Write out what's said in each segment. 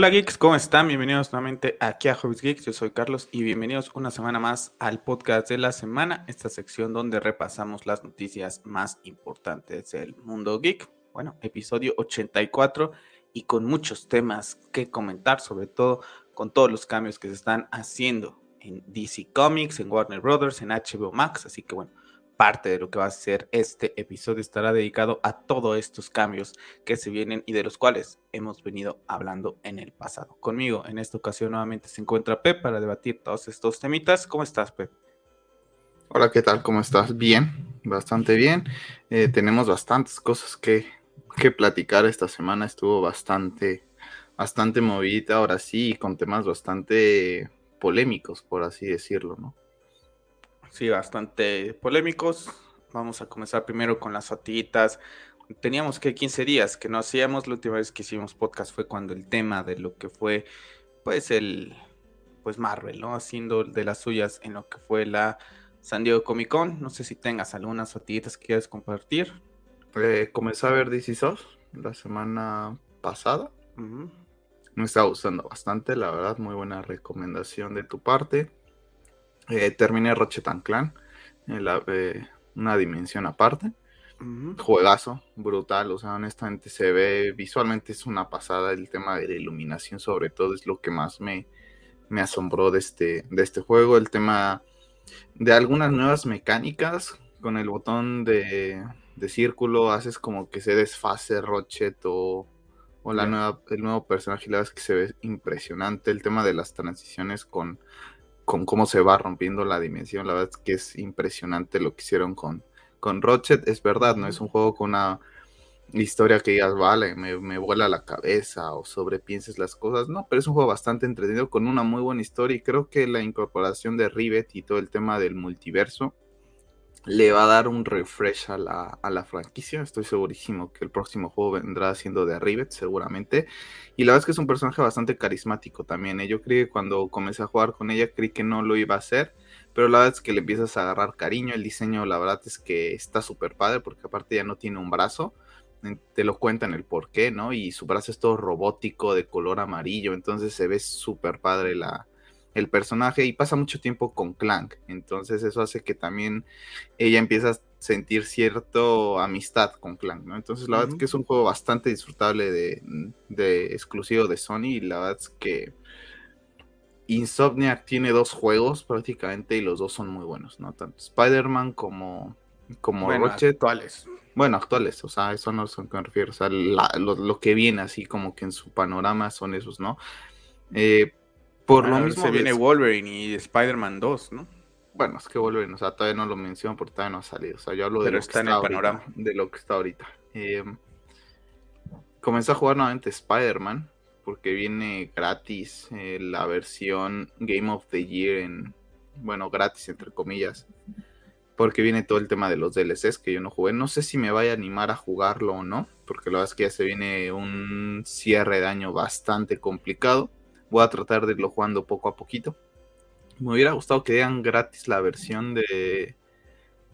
Hola geeks, ¿cómo están? Bienvenidos nuevamente aquí a Hobbies Geeks. Yo soy Carlos y bienvenidos una semana más al podcast de la semana, esta sección donde repasamos las noticias más importantes del mundo geek. Bueno, episodio 84 y con muchos temas que comentar, sobre todo con todos los cambios que se están haciendo en DC Comics, en Warner Brothers, en HBO Max. Así que bueno, parte de lo que va a ser este episodio estará dedicado a todos estos cambios que se vienen y de los cuales hemos venido hablando en el pasado. Conmigo en esta ocasión nuevamente se encuentra Pep para debatir todos estos temitas. ¿Cómo estás, Pep? Hola, ¿qué tal? ¿Cómo estás? Bien, bastante bien. Eh, tenemos bastantes cosas que, que platicar esta semana. Estuvo bastante, bastante movida ahora sí, con temas bastante polémicos, por así decirlo, ¿no? Sí, bastante polémicos. Vamos a comenzar primero con las fotitas. Teníamos que 15 días que no hacíamos. La última vez que hicimos podcast fue cuando el tema de lo que fue, pues, el, pues, Marvel, ¿no? Haciendo de las suyas en lo que fue la San Diego Comic Con. No sé si tengas algunas fotitas que quieras compartir. Eh, comencé a ver DC Sos la semana pasada. Me está gustando bastante, la verdad, muy buena recomendación de tu parte. Eh, terminé Ratchet Clan, eh, una dimensión aparte. Juegazo, brutal, o sea, honestamente se ve, visualmente es una pasada, el tema de la iluminación sobre todo es lo que más me, me asombró de este, de este juego, el tema de algunas nuevas mecánicas, con el botón de, de círculo haces como que se desfase Ratchet o, o la nueva, el nuevo personaje, la verdad es que se ve impresionante, el tema de las transiciones con con cómo se va rompiendo la dimensión. La verdad es que es impresionante lo que hicieron con, con Rochet. Es verdad, no es un juego con una historia que digas, vale, me, me vuela la cabeza o sobrepienses las cosas. No, pero es un juego bastante entretenido con una muy buena historia y creo que la incorporación de Rivet y todo el tema del multiverso le va a dar un refresh a la, a la, franquicia. Estoy segurísimo que el próximo juego vendrá siendo de Rivet, seguramente. Y la verdad es que es un personaje bastante carismático también. ¿eh? Yo creí que cuando comencé a jugar con ella, creí que no lo iba a hacer. Pero la verdad es que le empiezas a agarrar cariño. El diseño, la verdad es que está súper padre, porque aparte ya no tiene un brazo. Te lo cuentan el por qué, ¿no? Y su brazo es todo robótico, de color amarillo. Entonces se ve súper padre la, el personaje y pasa mucho tiempo con Clank. Entonces eso hace que también ella empiece a sentir cierta amistad con Clank, ¿no? Entonces la verdad es que es un juego bastante disfrutable de, exclusivo de Sony y la verdad es que Insomniac tiene dos juegos prácticamente y los dos son muy buenos, ¿no? Tanto Spider-Man como, como bueno, actuales. Bueno, actuales, o sea, eso no es a lo que me refiero, o sea, lo, lo, que viene así como que en su panorama son esos, ¿no? Eh, por lo mismo. Se viene Wolverine y Spider-Man 2, ¿no? Bueno, es que Wolverine, o sea, todavía no lo menciono porque todavía no ha salido. O sea, yo hablo de, lo, que está ahorita, de lo que está ahorita. Eh, comencé a jugar nuevamente Spider-Man porque viene gratis eh, la versión Game of the Year en, bueno, gratis entre comillas, porque viene todo el tema de los DLCs que yo no jugué. No sé si me vaya a animar a jugarlo o no, porque la verdad es que ya se viene un cierre de año bastante complicado. Voy a tratar de irlo jugando poco a poquito. Me hubiera gustado que dieran gratis la versión de,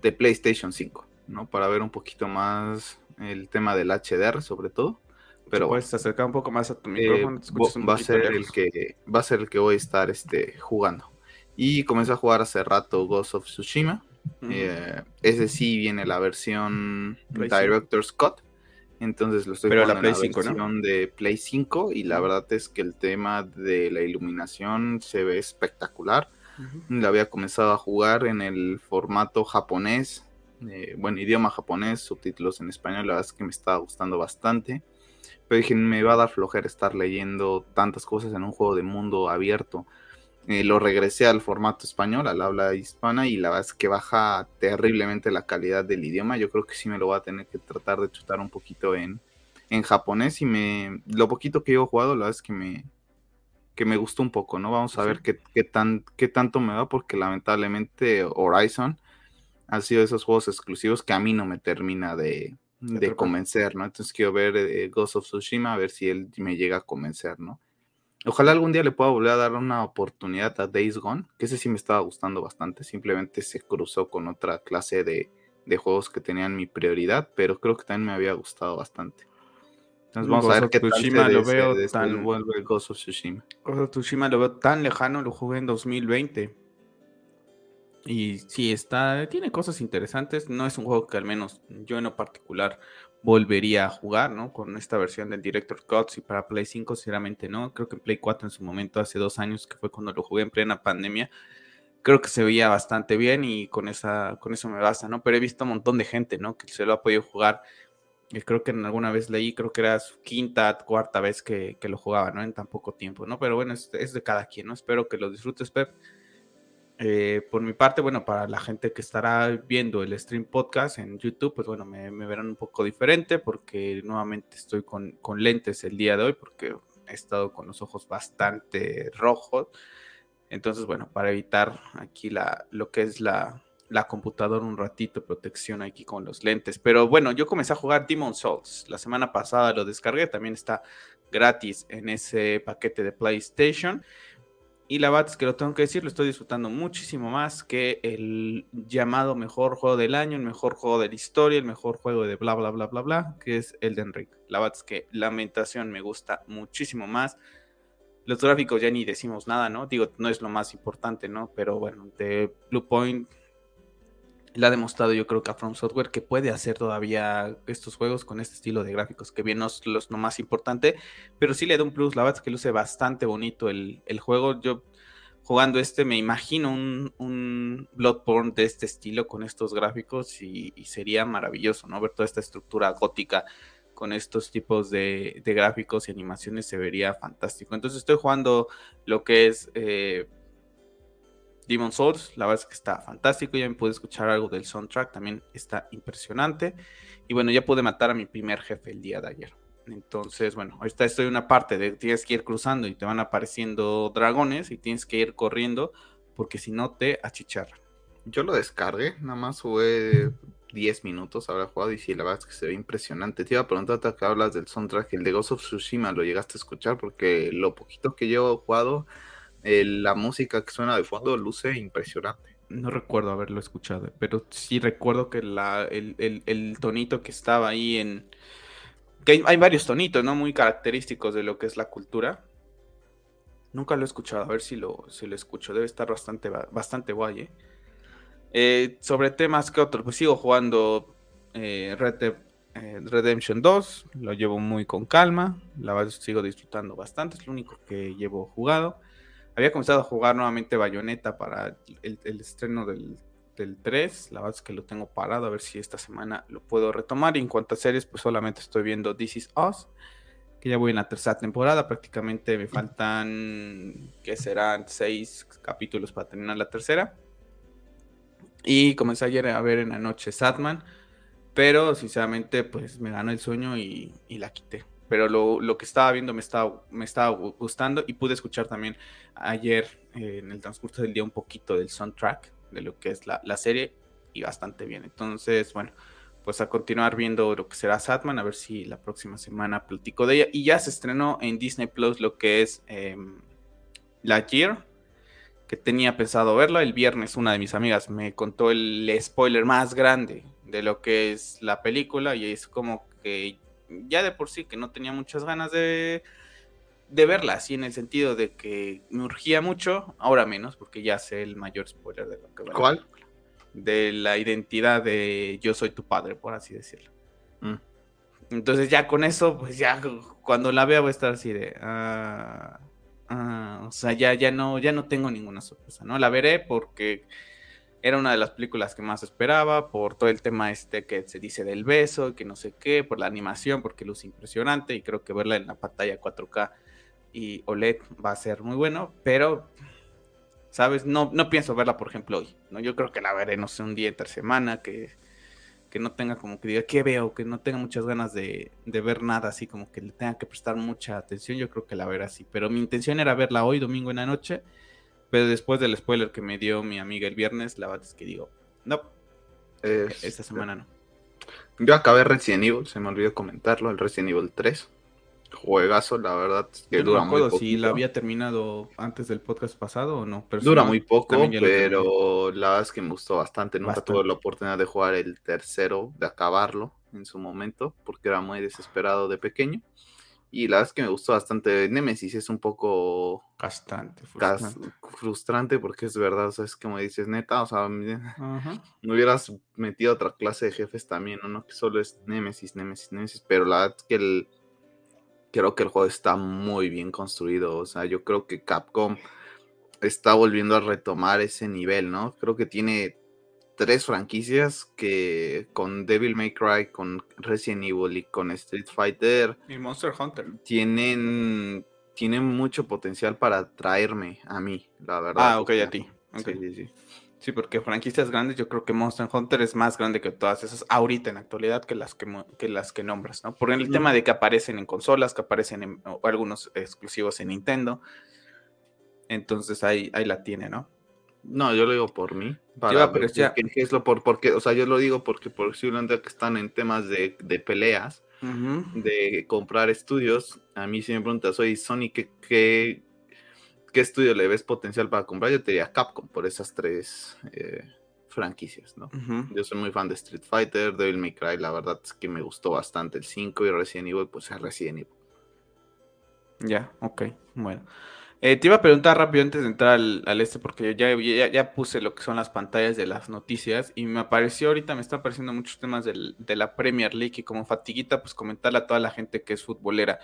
de PlayStation 5, ¿no? Para ver un poquito más el tema del HDR, sobre todo. Pero puedes acercar un poco más a tu micrófono. Eh, va, a ser el que, va a ser el que voy a estar este, jugando. Y comencé a jugar hace rato Ghost of Tsushima. Eh, ese sí viene la versión Director Scott. Entonces lo estoy Pero la Play en la 5, de Play 5 y la verdad es que el tema de la iluminación se ve espectacular. La había comenzado a jugar en el formato japonés, eh, bueno, idioma japonés, subtítulos en español, la verdad es que me estaba gustando bastante. Pero dije, me va a dar flojera estar leyendo tantas cosas en un juego de mundo abierto. Eh, lo regresé al formato español, al habla hispana, y la verdad es que baja terriblemente la calidad del idioma. Yo creo que sí me lo voy a tener que tratar de chutar un poquito en, en japonés. Y me lo poquito que yo he jugado, la verdad es que me, que me gustó un poco, ¿no? Vamos a ver qué, qué, tan, qué tanto me va, porque lamentablemente Horizon ha sido de esos juegos exclusivos que a mí no me termina de, de convencer, ¿no? Entonces quiero ver eh, Ghost of Tsushima, a ver si él me llega a convencer, ¿no? Ojalá algún día le pueda volver a dar una oportunidad a Days Gone, que ese sí me estaba gustando bastante. Simplemente se cruzó con otra clase de, juegos que tenían mi prioridad, pero creo que también me había gustado bastante. Entonces vamos a ver qué Tsushima lo veo tan vuelve Ghost of Tsushima. Ghost of Tsushima lo veo tan lejano, lo jugué en 2020. Y sí, está, tiene cosas interesantes. No es un juego que al menos yo en lo particular volvería a jugar, ¿no? Con esta versión del Director Cuts y para Play 5, sinceramente no. Creo que en Play 4 en su momento, hace dos años, que fue cuando lo jugué en plena pandemia, creo que se veía bastante bien y con, esa, con eso me basta, ¿no? Pero he visto un montón de gente, ¿no? Que se lo ha podido jugar. Y creo que en alguna vez leí, creo que era su quinta, cuarta vez que, lo jugaba, ¿no? En tan poco tiempo, ¿no? Pero bueno, es, es de cada quien, ¿no? Espero que lo disfrutes, Pep. Eh, por mi parte, bueno, para la gente que estará viendo el stream podcast en YouTube, pues bueno, me, verán un poco diferente porque nuevamente estoy con, con, lentes el día de hoy porque he estado con los ojos bastante rojos. Entonces, bueno, para evitar aquí la, lo que es la, la computadora un ratito, protección aquí con los lentes. Pero bueno, yo comencé a jugar Demon Souls. La semana pasada lo descargué, también está gratis en ese paquete de PlayStation. Y la verdad que lo tengo que decir, lo estoy disfrutando muchísimo más que el llamado mejor juego del año, el mejor juego de la historia, el mejor juego de bla, bla, bla, bla, bla, que es Elden Ring. La verdad que Lamentación me gusta muchísimo más. Los gráficos ya ni decimos nada, ¿no? Digo, no es lo más importante, ¿no? Pero bueno, de Blue Point le ha demostrado yo creo que a From Software que puede hacer todavía estos juegos con este estilo de gráficos, que bien no es lo más importante, pero sí le da un plus, la verdad es que luce bastante bonito el, juego, yo jugando este me imagino un, un, Bloodborne de este estilo con estos gráficos y, sería maravilloso, ¿no? Ver toda esta estructura gótica con estos tipos de, gráficos y animaciones se vería fantástico. Entonces estoy jugando lo que es... Eh, Demon Souls, la verdad es que está fantástico, ya me pude escuchar algo del soundtrack, también está impresionante. Y bueno, ya pude matar a mi primer jefe el día de ayer. Entonces, bueno, ahorita estoy en una parte de tienes que ir cruzando y te van apareciendo dragones y tienes que ir corriendo porque si no te achicharran. Yo lo descargué, nada más jugué 10 minutos, habrá jugado y sí, la verdad es que se ve impresionante. Te iba a preguntar que hablas del soundtrack, el de Ghost of Tsushima, ¿lo llegaste a escuchar? Porque lo poquito que yo he jugado la música que suena de fondo luce impresionante. No recuerdo haberlo escuchado, pero sí recuerdo que la, el, tonito que estaba ahí en... que hay, varios tonitos, ¿no? Muy característicos de lo que es la cultura. Nunca lo he escuchado, a ver si lo, si lo escucho. Debe estar bastante, bastante guay, ¿eh? Eh, sobre temas que otros, pues sigo jugando eh, Red Dead Redemption 2, lo llevo muy con calma, la sigo disfrutando bastante, es lo único que llevo jugado. Había comenzado a jugar nuevamente Bayonetta para el, estreno del, 3. La verdad es que lo tengo parado a ver si esta semana lo puedo retomar. Y en cuanto a series, pues solamente estoy viendo This Is Us, que ya voy en la tercera temporada. Prácticamente me faltan, que serán seis capítulos para terminar la tercera. Y comencé ayer a ver en la noche Sadman, pero sinceramente pues me ganó el sueño y la quité pero lo, que estaba viendo me estaba, me estaba gustando y pude escuchar también ayer eh, en el transcurso del día un poquito del soundtrack de lo que es la, serie y bastante bien. Entonces, bueno, pues a continuar viendo lo que será Satman, a ver si la próxima semana platico de ella. Y ya se estrenó en Disney Plus lo que es eh, La Year, que tenía pensado verla. El viernes una de mis amigas me contó el spoiler más grande de lo que es la película y es como que ya de por sí que no tenía muchas ganas de, de verla, así en el sentido de que me urgía mucho, ahora menos, porque ya sé el mayor spoiler de lo que va ¿Cuál? De la identidad de yo soy tu padre, por así decirlo. Mm. Entonces ya con eso, pues ya cuando la vea voy a estar así de... Ah, ah, o sea, ya, ya, no, ya no tengo ninguna sorpresa, ¿no? La veré porque era una de las películas que más esperaba por todo el tema este que se dice del beso, que no sé qué, por la animación, porque luce impresionante y creo que verla en la pantalla 4K y OLED va a ser muy bueno, pero, ¿sabes? No, no pienso verla, por ejemplo, hoy, ¿no? Yo creo que la veré, no sé, un día entre semana, que, que no tenga como que diga, ¿qué veo? Que no tenga muchas ganas de, de, ver nada, así como que le tenga que prestar mucha atención, yo creo que la veré así, pero mi intención era verla hoy, domingo en la noche, pero después del spoiler que me dio mi amiga el viernes, la verdad es que digo, no, esta semana no. Yo acabé Resident Evil, se me olvidó comentarlo, el Resident Evil 3. Juegazo, la verdad. Que dura no me acuerdo si la había terminado antes del podcast pasado o no. dura muy poco, pero la verdad es que me gustó bastante. Nunca tuve la oportunidad de jugar el tercero, de acabarlo. en su momento, porque era muy desesperado de pequeño. Y la verdad es que me gustó bastante. Nemesis es un poco. Bastante frustrante. porque es verdad, o sea, es como dices, neta, o sea, me, hubieras metido otra clase de jefes también, ¿no? Que solo es Nemesis, Nemesis, Nemesis. Pero la verdad es que el, creo que el juego está muy bien construido. O sea, yo creo que Capcom está volviendo a retomar ese nivel, ¿no? Creo que tiene tres franquicias que con Devil May Cry, con Resident Evil y con Street Fighter y Monster Hunter tienen, tienen mucho potencial para traerme a mí, la verdad. Ah, ok, a ti. Sí, sí, sí. Sí, porque franquicias grandes, yo creo que Monster Hunter es más grande que todas esas ahorita en actualidad que las que, que las que nombras, ¿no? Por el tema de que aparecen en consolas, que aparecen en algunos exclusivos en Nintendo. Entonces ahí, ahí la tiene, ¿no? No, yo lo digo por mí. Para pero es lo por, porque, o sea, yo lo digo porque posiblemente que están en temas de, de peleas, de comprar estudios. A mí si me preguntas, oye, Sony, ¿qué, qué, estudio le ves potencial para comprar? Yo te diría Capcom por esas tres eh, franquicias, ¿no? Yo soy muy fan de Street Fighter, Devil May Cry, la verdad es que me gustó bastante el 5 y Resident Evil, pues es Resident Evil. Ya, ok, bueno. Eh, te iba a preguntar rápido antes de entrar al, este, porque ya, ya, puse lo que son las pantallas de las noticias y me apareció ahorita, me está apareciendo muchos temas de la Premier League y como fatiguita, pues comentarle a toda la gente que es futbolera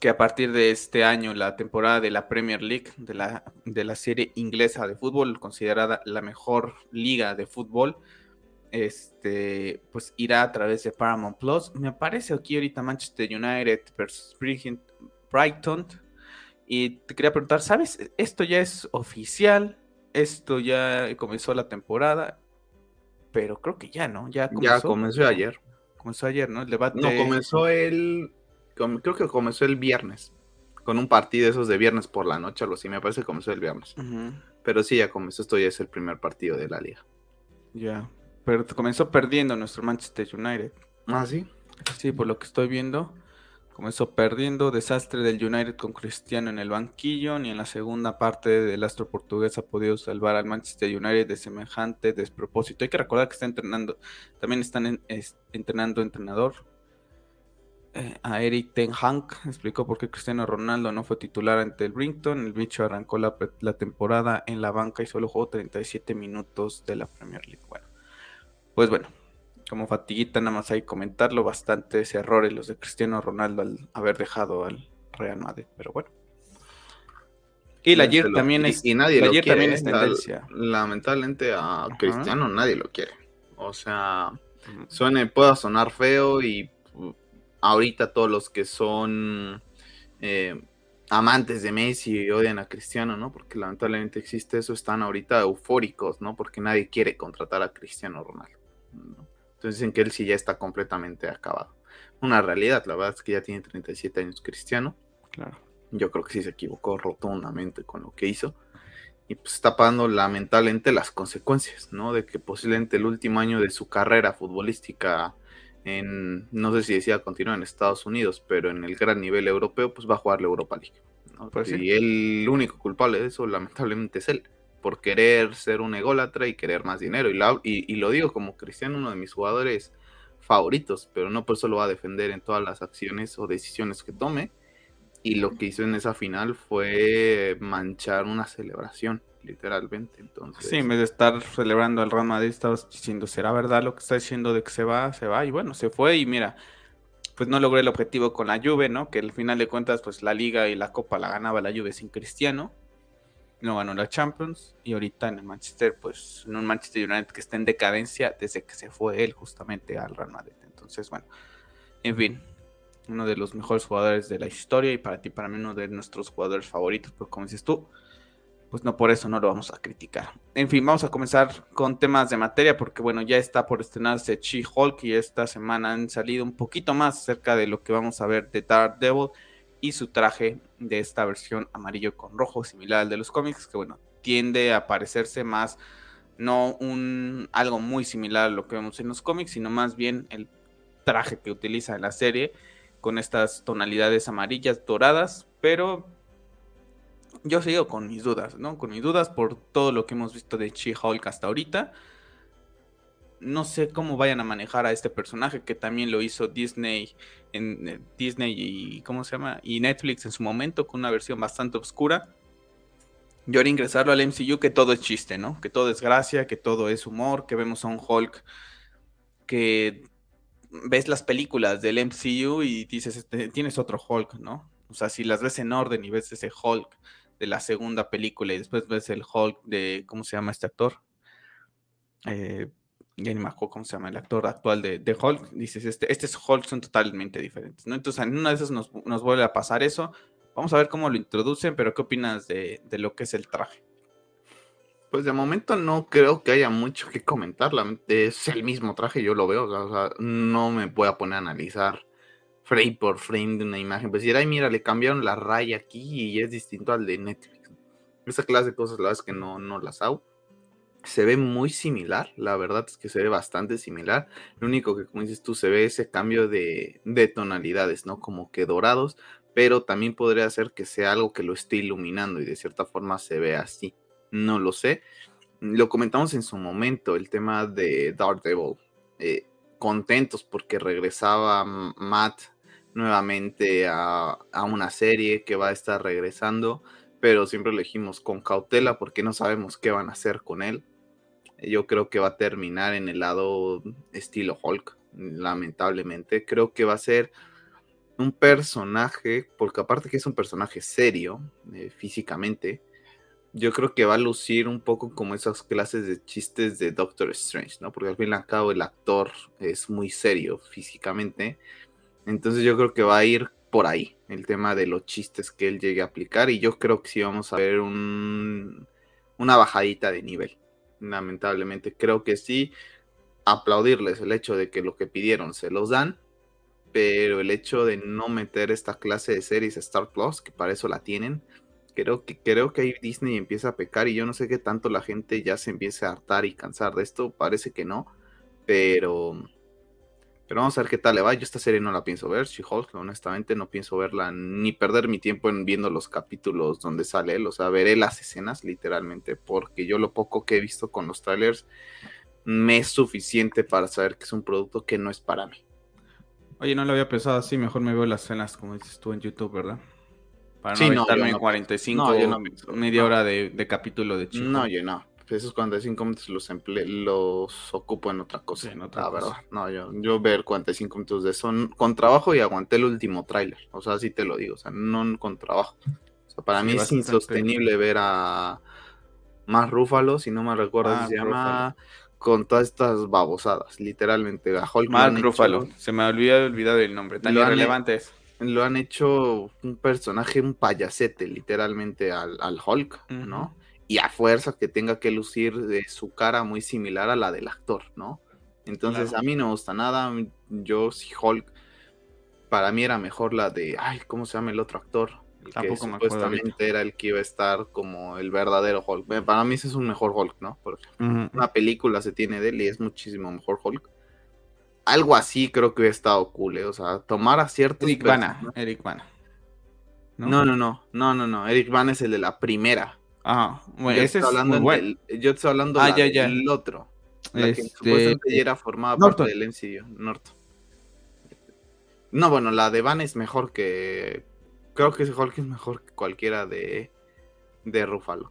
que a partir de este año la temporada de la Premier League, de la, de la serie inglesa de fútbol, considerada la mejor liga de fútbol, este, pues irá a través de Paramount Plus. Me aparece aquí ahorita Manchester United versus Brighton y te quería preguntar, ¿sabes? Esto ya es oficial, esto ya comenzó la temporada, pero creo que ya, ¿no? Ya comenzó, ya comenzó ayer. Comenzó ayer, ¿no? El debate. No, comenzó el. Creo que comenzó el viernes. Con un partido de esos de viernes por la noche, algo así. Me parece que comenzó el viernes. Pero sí, ya comenzó. Esto ya es el primer partido de la liga. Ya. Pero comenzó perdiendo nuestro Manchester United. Ah, sí. Sí, por lo que estoy viendo. Comenzó perdiendo, desastre del United con Cristiano en el banquillo, ni en la segunda parte del astro portugués ha podido salvar al Manchester United de semejante despropósito. Hay que recordar que está entrenando, también están entrenando entrenador. Eh, a Eric Ten Hag explicó por qué Cristiano Ronaldo no fue titular ante el Brinton. El bicho arrancó la temporada en la banca y solo jugó 37 minutos de la Premier League. Bueno, pues bueno, como fatiguita nada más hay comentarlo, bastantes errores los de Cristiano Ronaldo al haber dejado al Real Madrid, pero bueno. Y la Ayer también es y nadie lo también es tendencia. lamentablemente a Cristiano nadie lo quiere. O sea, suene, pueda sonar feo y uh, ahorita todos los que son eh, amantes de Messi odian a Cristiano, ¿no? Porque lamentablemente existe eso, están ahorita eufóricos, ¿no? Porque nadie quiere contratar a Cristiano Ronaldo. ¿no? Entonces dicen que él sí ya está completamente acabado. Una realidad, la verdad es que ya tiene 37 años Cristiano. Claro. Yo creo que sí se equivocó rotundamente con lo que hizo. Y pues está pagando lamentablemente las consecuencias, ¿no? De que posiblemente el último año de su carrera futbolística en, no sé si decía continuar en Estados Unidos, pero en el gran nivel europeo, pues va a jugar la Europa League. Pues y el único culpable de eso, lamentablemente, es él por querer ser un ególatra y querer más dinero. Y, y, lo digo como Cristiano, uno de mis jugadores favoritos, pero no por eso lo va a defender en todas las acciones o decisiones que tome. Y lo que hizo en esa final fue manchar una celebración, literalmente. Entonces... Sí, en vez de estar celebrando al Real Madrid, estabas diciendo, ¿será verdad lo que está diciendo de que se va? Se va. Y bueno, se fue y mira, pues no logré el objetivo con la Juve, ¿no? Que al final de cuentas, pues la Liga y la Copa la ganaba la Juve sin Cristiano no ganó la Champions y ahorita en el Manchester, pues en un Manchester United que está en decadencia desde que se fue él justamente al Real Madrid. Entonces, bueno, en fin, uno de los mejores jugadores de la historia y para ti, para mí, uno de nuestros jugadores favoritos, pero como dices tú, pues no por eso no lo vamos a criticar. En fin, vamos a comenzar con temas de materia porque bueno, ya está por estrenarse She-Hulk y esta semana han salido un poquito más acerca de lo que vamos a ver de Daredevil y su traje de esta versión amarillo con rojo, similar al de los cómics, que bueno, tiende a parecerse más, no un algo muy similar a lo que vemos en los cómics, sino más bien el traje que utiliza en la serie, con estas tonalidades amarillas, doradas, pero yo sigo con mis dudas, ¿no? Con mis dudas por todo lo que hemos visto de She-Hulk hasta ahorita. No sé cómo vayan a manejar a este personaje que también lo hizo Disney en eh, Disney y cómo se llama y Netflix en su momento con una versión bastante oscura. Y ahora ingresarlo al MCU que todo es chiste, ¿no? Que todo es gracia, que todo es humor, que vemos a un Hulk que ves las películas del MCU y dices, este, tienes otro Hulk, ¿no? O sea, si las ves en orden y ves ese Hulk de la segunda película y después ves el Hulk de, ¿cómo se llama este actor? Eh, ya ni me acuerdo cómo se llama el actor actual de, Hulk, dices, este, este Hulk son totalmente diferentes, ¿no? Entonces, en una de esas nos, vuelve a pasar eso. Vamos a ver cómo lo introducen, pero ¿qué opinas de, lo que es el traje? Pues de momento no creo que haya mucho que comentar. Es el mismo traje, yo lo veo. O sea, no me voy a poner a analizar frame por frame de una imagen. Pues decir, ay, mira, le cambiaron la raya aquí y es distinto al de Netflix. Esa clase de cosas, la verdad es que no, no las hago se ve muy similar, la verdad es que se ve bastante similar. Lo único que, como dices tú, se ve ese cambio de, tonalidades, ¿no? Como que dorados, pero también podría ser que sea algo que lo esté iluminando y de cierta forma se ve así. No lo sé. Lo comentamos en su momento, el tema de Daredevil. Eh, contentos porque regresaba Matt nuevamente a, a una serie que va a estar regresando pero siempre elegimos con cautela porque no sabemos qué van a hacer con él yo creo que va a terminar en el lado estilo Hulk, lamentablemente. Creo que va a ser un personaje, porque aparte que es un personaje serio eh, físicamente, yo creo que va a lucir un poco como esas clases de chistes de Doctor Strange, ¿no? Porque al fin y al cabo el actor es muy serio físicamente. Entonces yo creo que va a ir por ahí el tema de los chistes que él llegue a aplicar y yo creo que sí vamos a ver un, una bajadita de nivel lamentablemente. Creo que sí, aplaudirles el hecho de que lo que pidieron se los dan, pero el hecho de no meter esta clase de series Star Plus, que para eso la tienen, creo que, creo que ahí Disney empieza a pecar y yo no sé qué tanto la gente ya se empiece a hartar y cansar de esto, parece que no, pero pero vamos a ver qué tal le va. Yo esta serie no la pienso ver, She-Hulk, honestamente no pienso verla ni perder mi tiempo en viendo los capítulos donde sale él. O sea, veré las escenas literalmente, porque yo lo poco que he visto con los trailers me es suficiente para saber que es un producto que no es para mí. Oye, no lo había pensado así, mejor me veo las escenas como dices tú en YouTube, ¿verdad? Para no sí, en 45 media hora de, de capítulo de chico. No, yo no esos 45 minutos los los ocupo en otra cosa. en otra verdad. No, yo, yo ver 45 minutos de eso con trabajo y aguanté el último tráiler. O sea, así te lo digo. O sea, no con trabajo. O sea, para mí es insostenible ver a más Rúfalo, si no me recuerdo, ah, se llama con todas estas babosadas, literalmente. A Hulk Rúfalo, se me olvidó olvidar el nombre, tan irrelevante es. Lo han hecho un personaje, un payasete, literalmente, al, al Hulk, ¿no? Y a fuerza que tenga que lucir de su cara muy similar a la del actor, ¿no? Entonces a mí no me gusta nada, yo si Hulk, para mí era mejor la de, ay, ¿cómo se llama el otro actor? El que supuestamente era el que iba a estar como el verdadero Hulk. Para mí ese es un mejor Hulk, ¿no? Porque una película se tiene de él y es muchísimo mejor Hulk. Algo así creo que hubiera estado cool, ¿eh? O sea, tomar a ciertos... Eric Bana, Eric Bana. ¿No? no, no, no, no, no, no. Eric Bana es el de la primera. Ajá, bueno, yo ese es hablando bueno. yo estoy hablando ah, del otro. La que este, supuestamente era formada parte del MCU, Norton. No, bueno, la de Van es mejor que. Creo que Hulk es mejor que cualquiera de, de Ruffalo.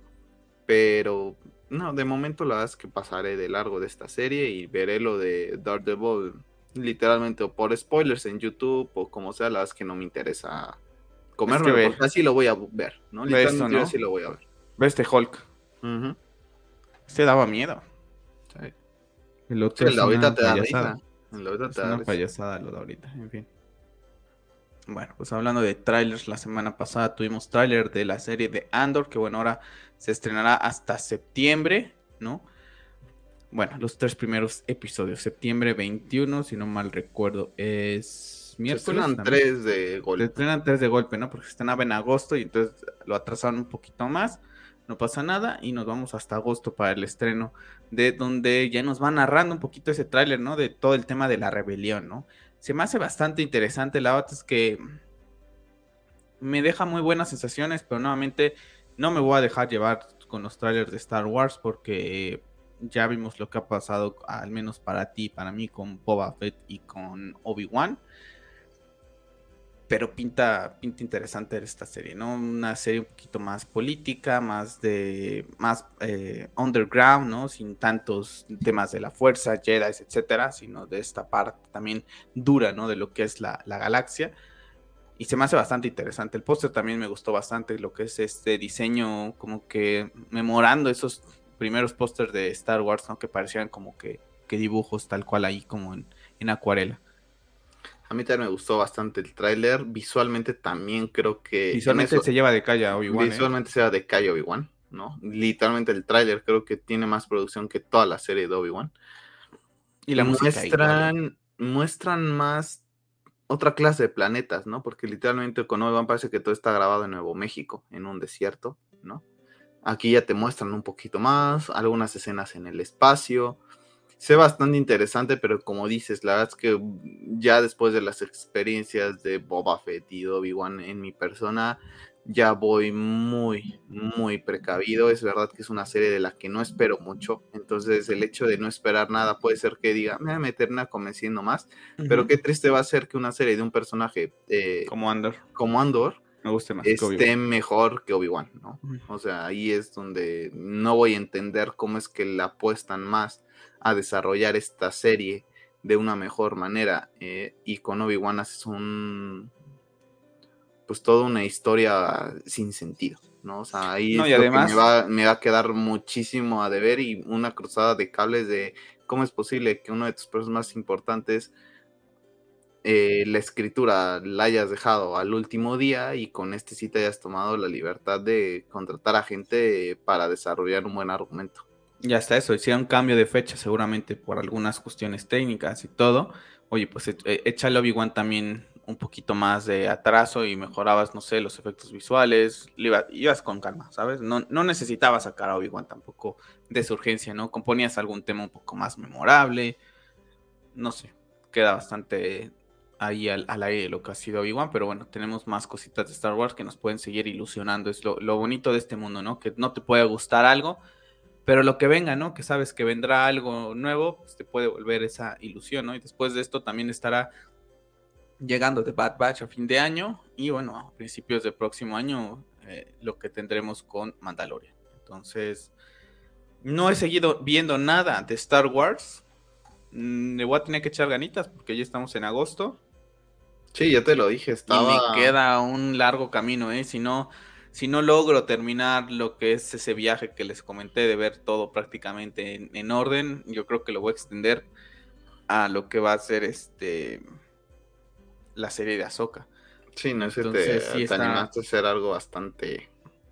Pero, no, de momento la verdad es que pasaré de largo de esta serie y veré lo de Daredevil literalmente o por spoilers en YouTube o como sea, la verdad es que no me interesa comerme, porque así lo voy a ver, ¿no? Literalmente así lo voy a ver. Ve este Hulk. Este daba miedo. El otro es ahorita te da risa. es una payasada lo de ahorita, en fin. Bueno, pues hablando de trailers, la semana pasada tuvimos trailer de la serie de Andor, que bueno, ahora se estrenará hasta septiembre, ¿no? Bueno, los tres primeros episodios, septiembre 21, si no mal recuerdo, es miércoles. Se estrenan tres de golpe. Se estrenan tres de golpe, ¿no? Porque se estrenaba en agosto y entonces lo atrasaron un poquito más no pasa nada y nos vamos hasta agosto para el estreno de donde ya nos va narrando un poquito ese tráiler, ¿no? De todo el tema de la rebelión, ¿no? Se me hace bastante interesante, la verdad es que me deja muy buenas sensaciones, pero nuevamente no me voy a dejar llevar con los trailers de Star Wars porque ya vimos lo que ha pasado, al menos para ti, para mí, con Boba Fett y con Obi-Wan pero pinta, pinta interesante esta serie, ¿no? Una serie un poquito más política, más de, más eh, underground, ¿no? Sin tantos temas de la fuerza, Jedi, etcétera, sino de esta parte también dura, ¿no? De lo que es la, galaxia. Y se me hace bastante interesante. El póster también me gustó bastante, lo que es este diseño, como que memorando esos primeros pósters de Star Wars, ¿no? Que parecían como que, dibujos tal cual ahí, como en acuarela. A mí también me gustó bastante el tráiler. Visualmente también creo que... Visualmente se lleva de calle a Obi-Wan. ¿eh? Visualmente se lleva de calle a Obi-Wan, ¿no? Literalmente el tráiler creo que tiene más producción que toda la serie de Obi-Wan. Y la muestran, muestran más otra clase de planetas, ¿no? Porque literalmente con Obi-Wan parece que todo está grabado en Nuevo México, en un desierto, ¿no? Aquí ya te muestran un poquito más, algunas escenas en el espacio, sé bastante interesante, pero como dices, la verdad es que ya después de las experiencias de Boba Fett y Obi-Wan en mi persona, ya voy muy, muy precavido. Es verdad que es una serie de la que no espero mucho. Entonces, el hecho de no esperar nada puede ser que diga, me termina convenciendo más. Pero qué triste va a ser que una serie de un personaje eh, como Andor, como Andor me guste más esté mejor que Obi-Wan, ¿no? O sea, ahí es donde no voy a entender cómo es que la apuestan más a desarrollar esta serie de una mejor manera. Eh, y con Obi-Wan haces un. Pues toda una historia sin sentido, ¿no? O sea, ahí además... me, va, me va a quedar muchísimo a deber y una cruzada de cables de cómo es posible que uno de tus personajes más importantes. Eh, la escritura la hayas dejado al último día y con este sí te hayas tomado la libertad de contratar a gente para desarrollar un buen argumento. Ya está eso, hicieron cambio de fecha seguramente por algunas cuestiones técnicas y todo. Oye, pues e, échale Obi-Wan también un poquito más de atraso y mejorabas, no sé, los efectos visuales, ibas con calma, ¿sabes? No, no necesitabas sacar a Obi-Wan tampoco de su urgencia, ¿no? Componías algún tema un poco más memorable, no sé, queda bastante ahí al, aire lo que ha sido Obi-Wan, pero bueno, tenemos más cositas de Star Wars que nos pueden seguir ilusionando, es lo, lo bonito de este mundo, ¿no? Que no te puede gustar algo, pero lo que venga, ¿no? Que sabes que vendrá algo nuevo, pues te puede volver esa ilusión, ¿no? Y después de esto también estará llegando The Bad Batch a fin de año y bueno, a principios del próximo año eh, lo que tendremos con Mandalorian. Entonces, no he seguido viendo nada de Star Wars. Mm, le voy a tener que echar ganitas porque ya estamos en agosto. Sí, ya te lo dije, estaba... Y me queda un largo camino, ¿eh? Si no si no logro terminar lo que es ese viaje que les comenté de ver todo prácticamente en, orden, yo creo que lo voy a extender a lo que va a ser este la serie de Ahsoka. Sí, no sé, te, sí te animaste a hacer algo bastante.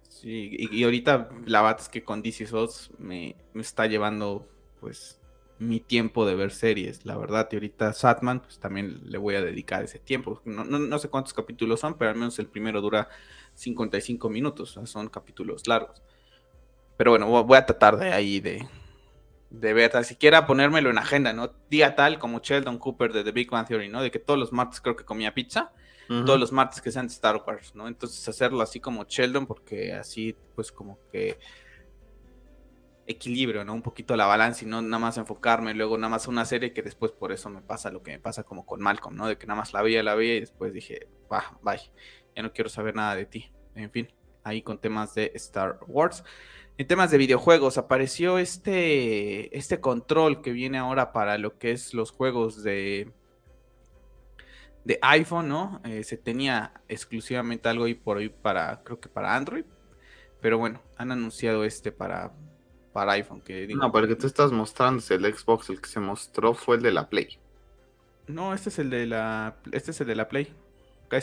Sí, y, ahorita la verdad es que con DC SOS me, me, está llevando pues mi tiempo de ver series, la verdad, y ahorita Satman, pues también le voy a dedicar ese tiempo. No, no, no sé cuántos capítulos son, pero al menos el primero dura 55 minutos, son capítulos largos. Pero bueno, voy a tratar de ahí de, de ver, tan siquiera ponérmelo en agenda, ¿no? Día tal como Sheldon Cooper de The Big Bang Theory, ¿no? De que todos los martes creo que comía pizza, todos los martes que sean de Star Wars, ¿no? Entonces hacerlo así como Sheldon, porque así pues como que equilibrio, ¿no? Un poquito la balanza y no nada más enfocarme luego nada más una serie que después por eso me pasa lo que me pasa como con Malcolm, ¿no? De que nada más la veía, la veía y después dije, va, bye ya no quiero saber nada de ti. En fin, ahí con temas de Star Wars. En temas de videojuegos, apareció este, este control que viene ahora para lo que es los juegos de, de iPhone, ¿no? Eh, se tenía exclusivamente algo ahí por ahí para, creo que para Android. Pero bueno, han anunciado este para, para iPhone. Que no, pero el que tú estás mostrando es el Xbox, el que se mostró fue el de la Play. No, este es el de la, este es el de la Play.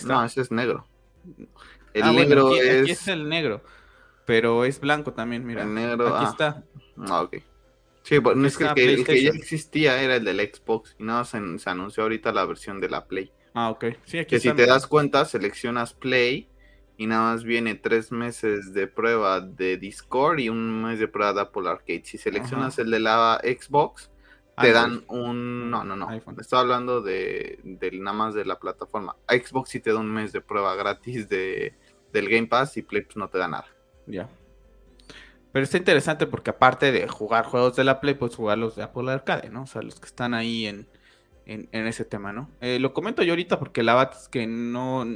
No, ese es negro. El ah, negro es... Aquí es el negro, pero es blanco también, mira. El negro, aquí ah. está. Ah, ok. Sí, pues, no es que el, que ya existía era el del Xbox y nada, se, se, anunció ahorita la versión de la Play. Ah, ok. Sí, aquí que si te das cuenta, seleccionas Play y nada más viene tres meses de prueba de Discord y un mes de prueba de Apple Arcade. Si seleccionas el de la Xbox, te dan un... No, no, no. Estoy hablando de, nada más de la plataforma. Xbox sí te da un mes de prueba gratis de, del Game Pass y Play pues, no te da nada. Ya. Pero está interesante porque aparte de jugar juegos de la Play, puedes jugar los de Apple Arcade, ¿no? O sea, los que están ahí en, en, ese tema, ¿no? Eh, lo comento yo ahorita porque la verdad es que no,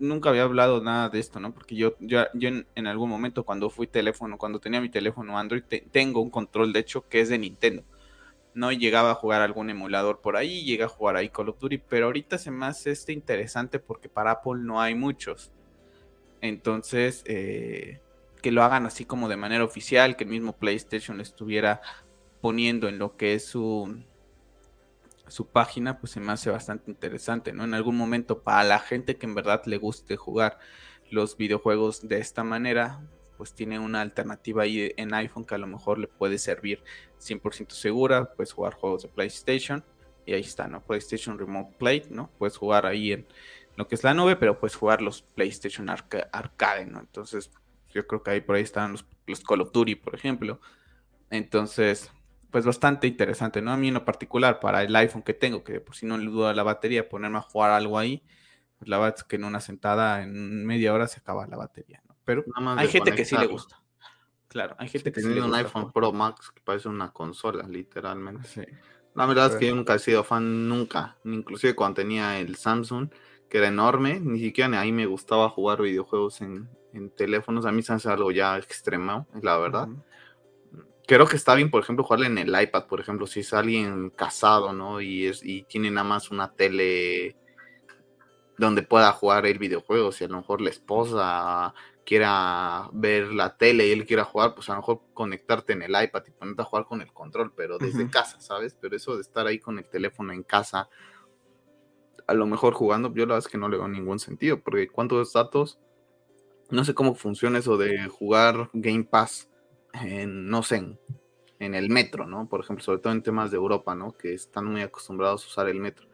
nunca había hablado nada de esto, ¿no? Porque yo, yo, yo en, algún momento cuando fui teléfono, cuando tenía mi teléfono Android, tengo un control, de hecho, que es de Nintendo. No llegaba a jugar algún emulador por ahí, llega a jugar ahí Call of Duty, pero ahorita se me hace este interesante porque para Apple no hay muchos. Entonces, eh, que lo hagan así como de manera oficial, que el mismo PlayStation estuviera poniendo en lo que es su, su página, pues se me hace bastante interesante, ¿no? En algún momento, para la gente que en verdad le guste jugar los videojuegos de esta manera, pues tiene una alternativa ahí en iPhone que a lo mejor le puede servir 100% segura, puedes jugar juegos de PlayStation y ahí está, ¿no? PlayStation Remote Play, ¿no? Puedes jugar ahí en lo que es la nube, pero puedes jugar los PlayStation Arcade, ¿no? Entonces, yo creo que ahí por ahí están los, los Call of Duty, por ejemplo. Entonces, pues bastante interesante, ¿no? A mí en lo particular, para el iPhone que tengo, que por si no le duda la batería, ponerme a jugar algo ahí, pues la verdad es que en una sentada, en media hora se acaba la batería. Pero hay gente que sí le gusta. Claro, hay gente que sí le gusta. un iPhone Pro Max que parece una consola, literalmente. Sí. La verdad es que yo nunca he sido fan, nunca. Inclusive cuando tenía el Samsung, que era enorme, ni siquiera ahí me gustaba jugar videojuegos en, teléfonos. A mí se hace algo ya extremo, la verdad creo que está bien, por ejemplo, jugarle en el iPad, por ejemplo, si es alguien casado, ¿no? Y, es, y tiene nada más una tele donde pueda jugar el videojuego, si a lo mejor la esposa quiera ver la tele y él quiera jugar, pues a lo mejor conectarte en el iPad y ponerte a jugar con el control, pero desde casa, ¿sabes? Pero eso de estar ahí con el teléfono en casa, a lo mejor jugando, yo la verdad es que no le veo ningún sentido, porque cuántos datos, no sé cómo funciona eso de jugar Game Pass en, no sé, en, el metro, ¿no? Por ejemplo, sobre todo en temas de Europa, ¿no? Que están muy acostumbrados a usar el metro.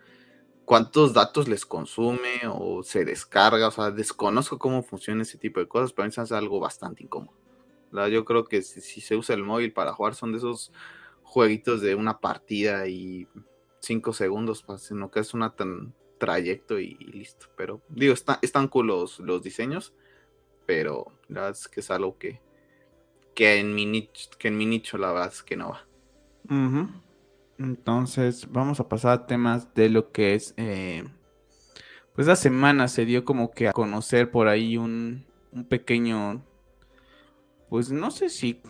¿Cuántos datos les consume o se descarga? O sea, desconozco cómo funciona ese tipo de cosas, pero a mí hace algo bastante incómodo. Yo creo que si, se usa el móvil para jugar son de esos jueguitos de una partida y cinco segundos, pues, sino que es un trayecto y, listo. Pero digo, están cool los, diseños, pero la verdad es que es algo que, que en mi nicho, que en mi nicho la verdad es que no va. Entonces, vamos a pasar a temas de lo que es. Eh, pues la semana se dio como que a conocer por ahí un, un pequeño. Pues no sé si.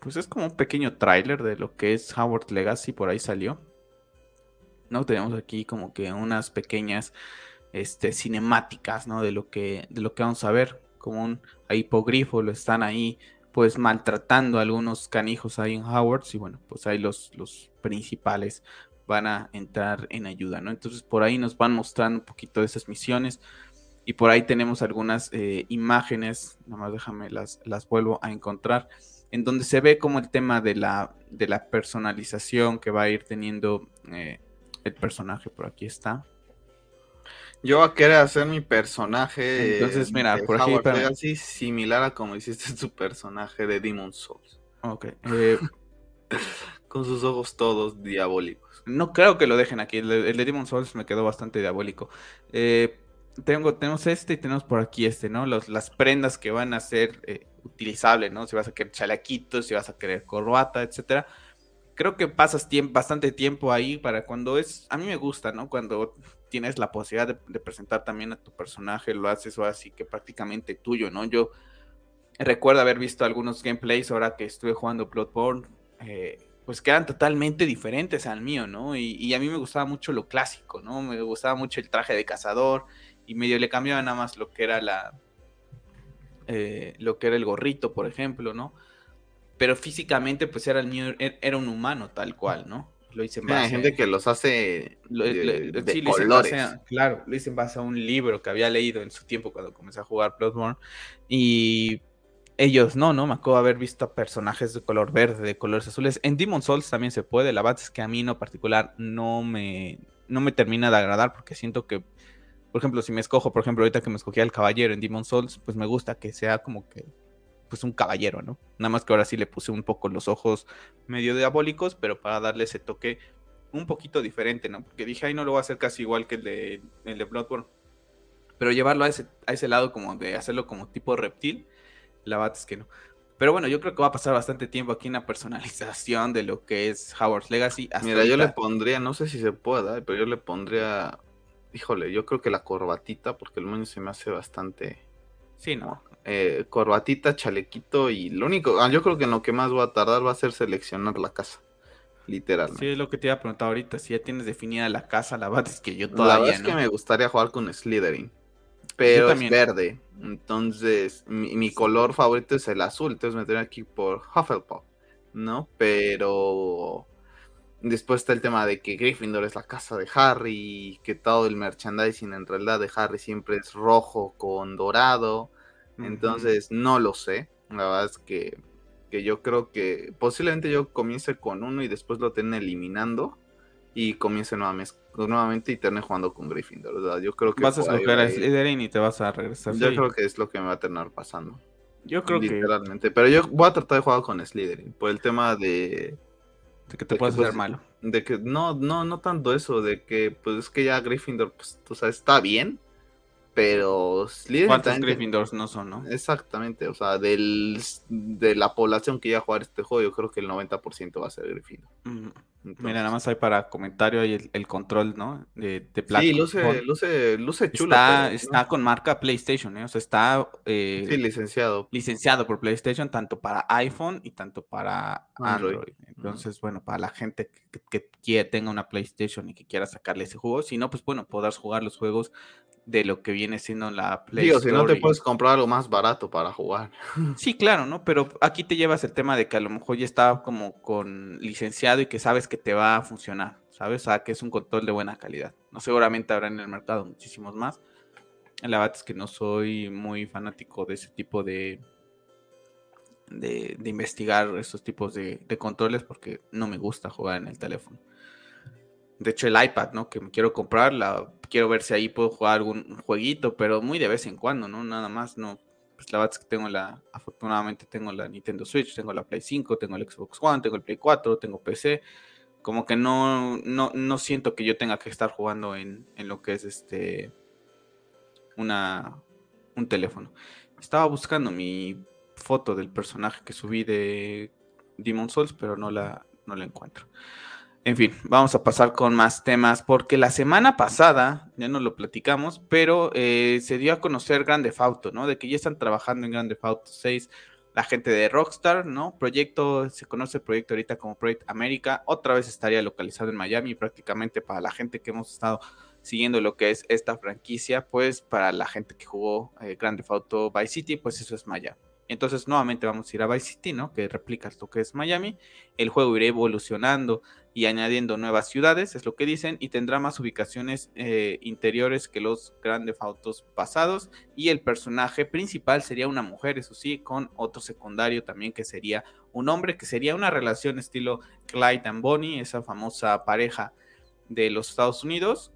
Pues es como un pequeño tráiler de lo que es Howard Legacy, por ahí salió. ¿No? Tenemos aquí como que unas pequeñas este, cinemáticas, ¿no? De lo que, de lo que vamos a ver. Como un hipogrifo, lo están ahí pues maltratando a algunos canijos ahí en Howards y bueno, pues ahí los, los principales van a entrar en ayuda, ¿no? Entonces por ahí nos van mostrando un poquito de esas misiones y por ahí tenemos algunas eh, imágenes, nada más déjame las, las vuelvo a encontrar, en donde se ve como el tema de la, de la personalización que va a ir teniendo eh, el personaje, por aquí está, yo a querer hacer mi personaje. Entonces, mira, por aquí. así similar a como hiciste tu personaje de Demon Souls. Ok. Eh, Con sus ojos todos diabólicos. No creo que lo dejen aquí. El, de Demon Souls me quedó bastante diabólico. Eh, tengo, tenemos este y tenemos por aquí este, ¿no? Los, las prendas que van a ser eh, utilizables, ¿no? Si vas a querer chalequitos, si vas a querer corbata, etcétera creo que pasas tiempo, bastante tiempo ahí para cuando es, a mí me gusta, ¿no? Cuando tienes la posibilidad de, presentar también a tu personaje, lo haces o así que prácticamente tuyo, ¿no? Yo recuerdo haber visto algunos gameplays ahora que estuve jugando Bloodborne, eh, pues que eran totalmente diferentes al mío, ¿no? Y, a mí me gustaba mucho lo clásico, ¿no? Me gustaba mucho el traje de cazador y medio le cambiaba nada más lo que era la... Eh, lo que era el gorrito, por ejemplo, ¿no? Pero físicamente pues era el e-, era un humano tal cual, ¿no? Lo hice en base Hay gente que los hace de, colores. claro, lo hice en base a un libro que había leído en su tiempo cuando comencé a jugar Bloodborne y ellos no, ¿no? Me acuerdo haber visto personajes de color verde, de colores azules. En Demon Souls también se puede, la verdad es que a mí en particular no me, no me termina de agradar porque siento que, por ejemplo, si me escojo, por ejemplo, ahorita que me escogí al caballero en Demon Souls, pues me gusta que sea como que pues un caballero, ¿no? Nada más que ahora sí le puse un poco los ojos medio diabólicos, pero para darle ese toque un poquito diferente, ¿no? Porque dije, ay, no lo voy a hacer casi igual que el de, el de Bloodborne. Pero llevarlo a ese, a ese lado como de hacerlo como tipo reptil, la verdad es que no. Pero bueno, yo creo que va a pasar bastante tiempo aquí en la personalización de lo que es Howard's Legacy. Mira, yo le pondría, no sé si se pueda, pero yo le pondría, híjole, yo creo que la corbatita, porque el moño se me hace bastante... Sí, ¿no? Eh, corbatita, chalequito y lo único, ah, yo creo que en lo que más va a tardar va a ser seleccionar la casa. Literalmente. Sí, es lo que te iba a preguntar ahorita. Si ya tienes definida la casa, la verdad es que yo todavía. La verdad es que me gustaría jugar con Slytherin. Pero es verde. Entonces, mi, color favorito es el azul. Entonces me tendría aquí por Hufflepuff. ¿No? Pero. Después está el tema de que Gryffindor es la casa de Harry. Que todo el merchandising en realidad de Harry siempre es rojo con dorado. Entonces, no lo sé. La verdad es que que yo creo que posiblemente yo comience con uno y después lo tenga eliminando y comience nuevamente, y termine jugando con Gryffindor. Yo creo que vas a escoger a Slytherin y te vas a regresar. Yo creo que es lo que me va a terminar pasando. Yo creo literalmente. Pero yo voy a tratar de jugar con Slytherin por el tema de de que te puedes hacer pues, malo. De que no, no, no tanto eso, de que pues es que ya Gryffindor, pues, o sea, está bien, pero ¿Cuántos Gryffindors no son, no? Exactamente, o sea, del, de la población que iba a jugar este juego, yo creo que el 90% va a ser Gryffindor. Mira, nada más hay para comentario ahí el, control, ¿no? De, de Sí, luce, luce, luce chulo. Está, está con marca PlayStation, ¿eh? O sea, está... Eh, sí, licenciado. Licenciado por PlayStation, tanto para iPhone y tanto para Android. Entonces, bueno, para la gente que, que, tenga una PlayStation y que quiera sacarle ese juego, si no, pues bueno, podrás jugar los juegos de lo que viene siendo la Play Digo, si no te puedes comprar algo más barato para jugar. Sí, claro, ¿no? Pero aquí te llevas el tema de que a lo mejor ya está como con licenciado y que sabes que te va a funcionar, ¿sabes? O sea, que es un control de buena calidad. No seguramente habrá en el mercado muchísimos más. La verdad es que no soy muy fanático de ese tipo de, de, investigar esos tipos de, de controles porque no me gusta jugar en el teléfono. De hecho, el iPad, ¿no? Que me quiero comprar, la, quiero ver si ahí puedo jugar algún jueguito, pero muy de vez en cuando, ¿no? Nada más, no. Pues la verdad es que tengo la, afortunadamente tengo la Nintendo Switch, tengo la Play 5, tengo el Xbox One, tengo el Play 4, tengo PC. Como que no, no, no siento que yo tenga que estar jugando en, en lo que es este, una, un teléfono. Estaba buscando mi foto del personaje que subí de Demon Souls, pero no la, no la encuentro. En fin, vamos a pasar con más temas porque la semana pasada, ya no lo platicamos, pero eh, se dio a conocer Grande Auto, ¿no? De que ya están trabajando en Grande Auto 6 la gente de Rockstar, ¿no? Proyecto, se conoce el proyecto ahorita como Project América, otra vez estaría localizado en Miami, prácticamente para la gente que hemos estado siguiendo lo que es esta franquicia, pues para la gente que jugó eh, Grande Auto Vice City, pues eso es Miami. Entonces nuevamente vamos a ir a Vice City, ¿no? Que replica esto que es Miami. El juego irá evolucionando y añadiendo nuevas ciudades, es lo que dicen, y tendrá más ubicaciones eh, interiores que los grandes autos pasados. Y el personaje principal sería una mujer, eso sí, con otro secundario también que sería un hombre, que sería una relación estilo Clyde and Bonnie, esa famosa pareja de los Estados Unidos,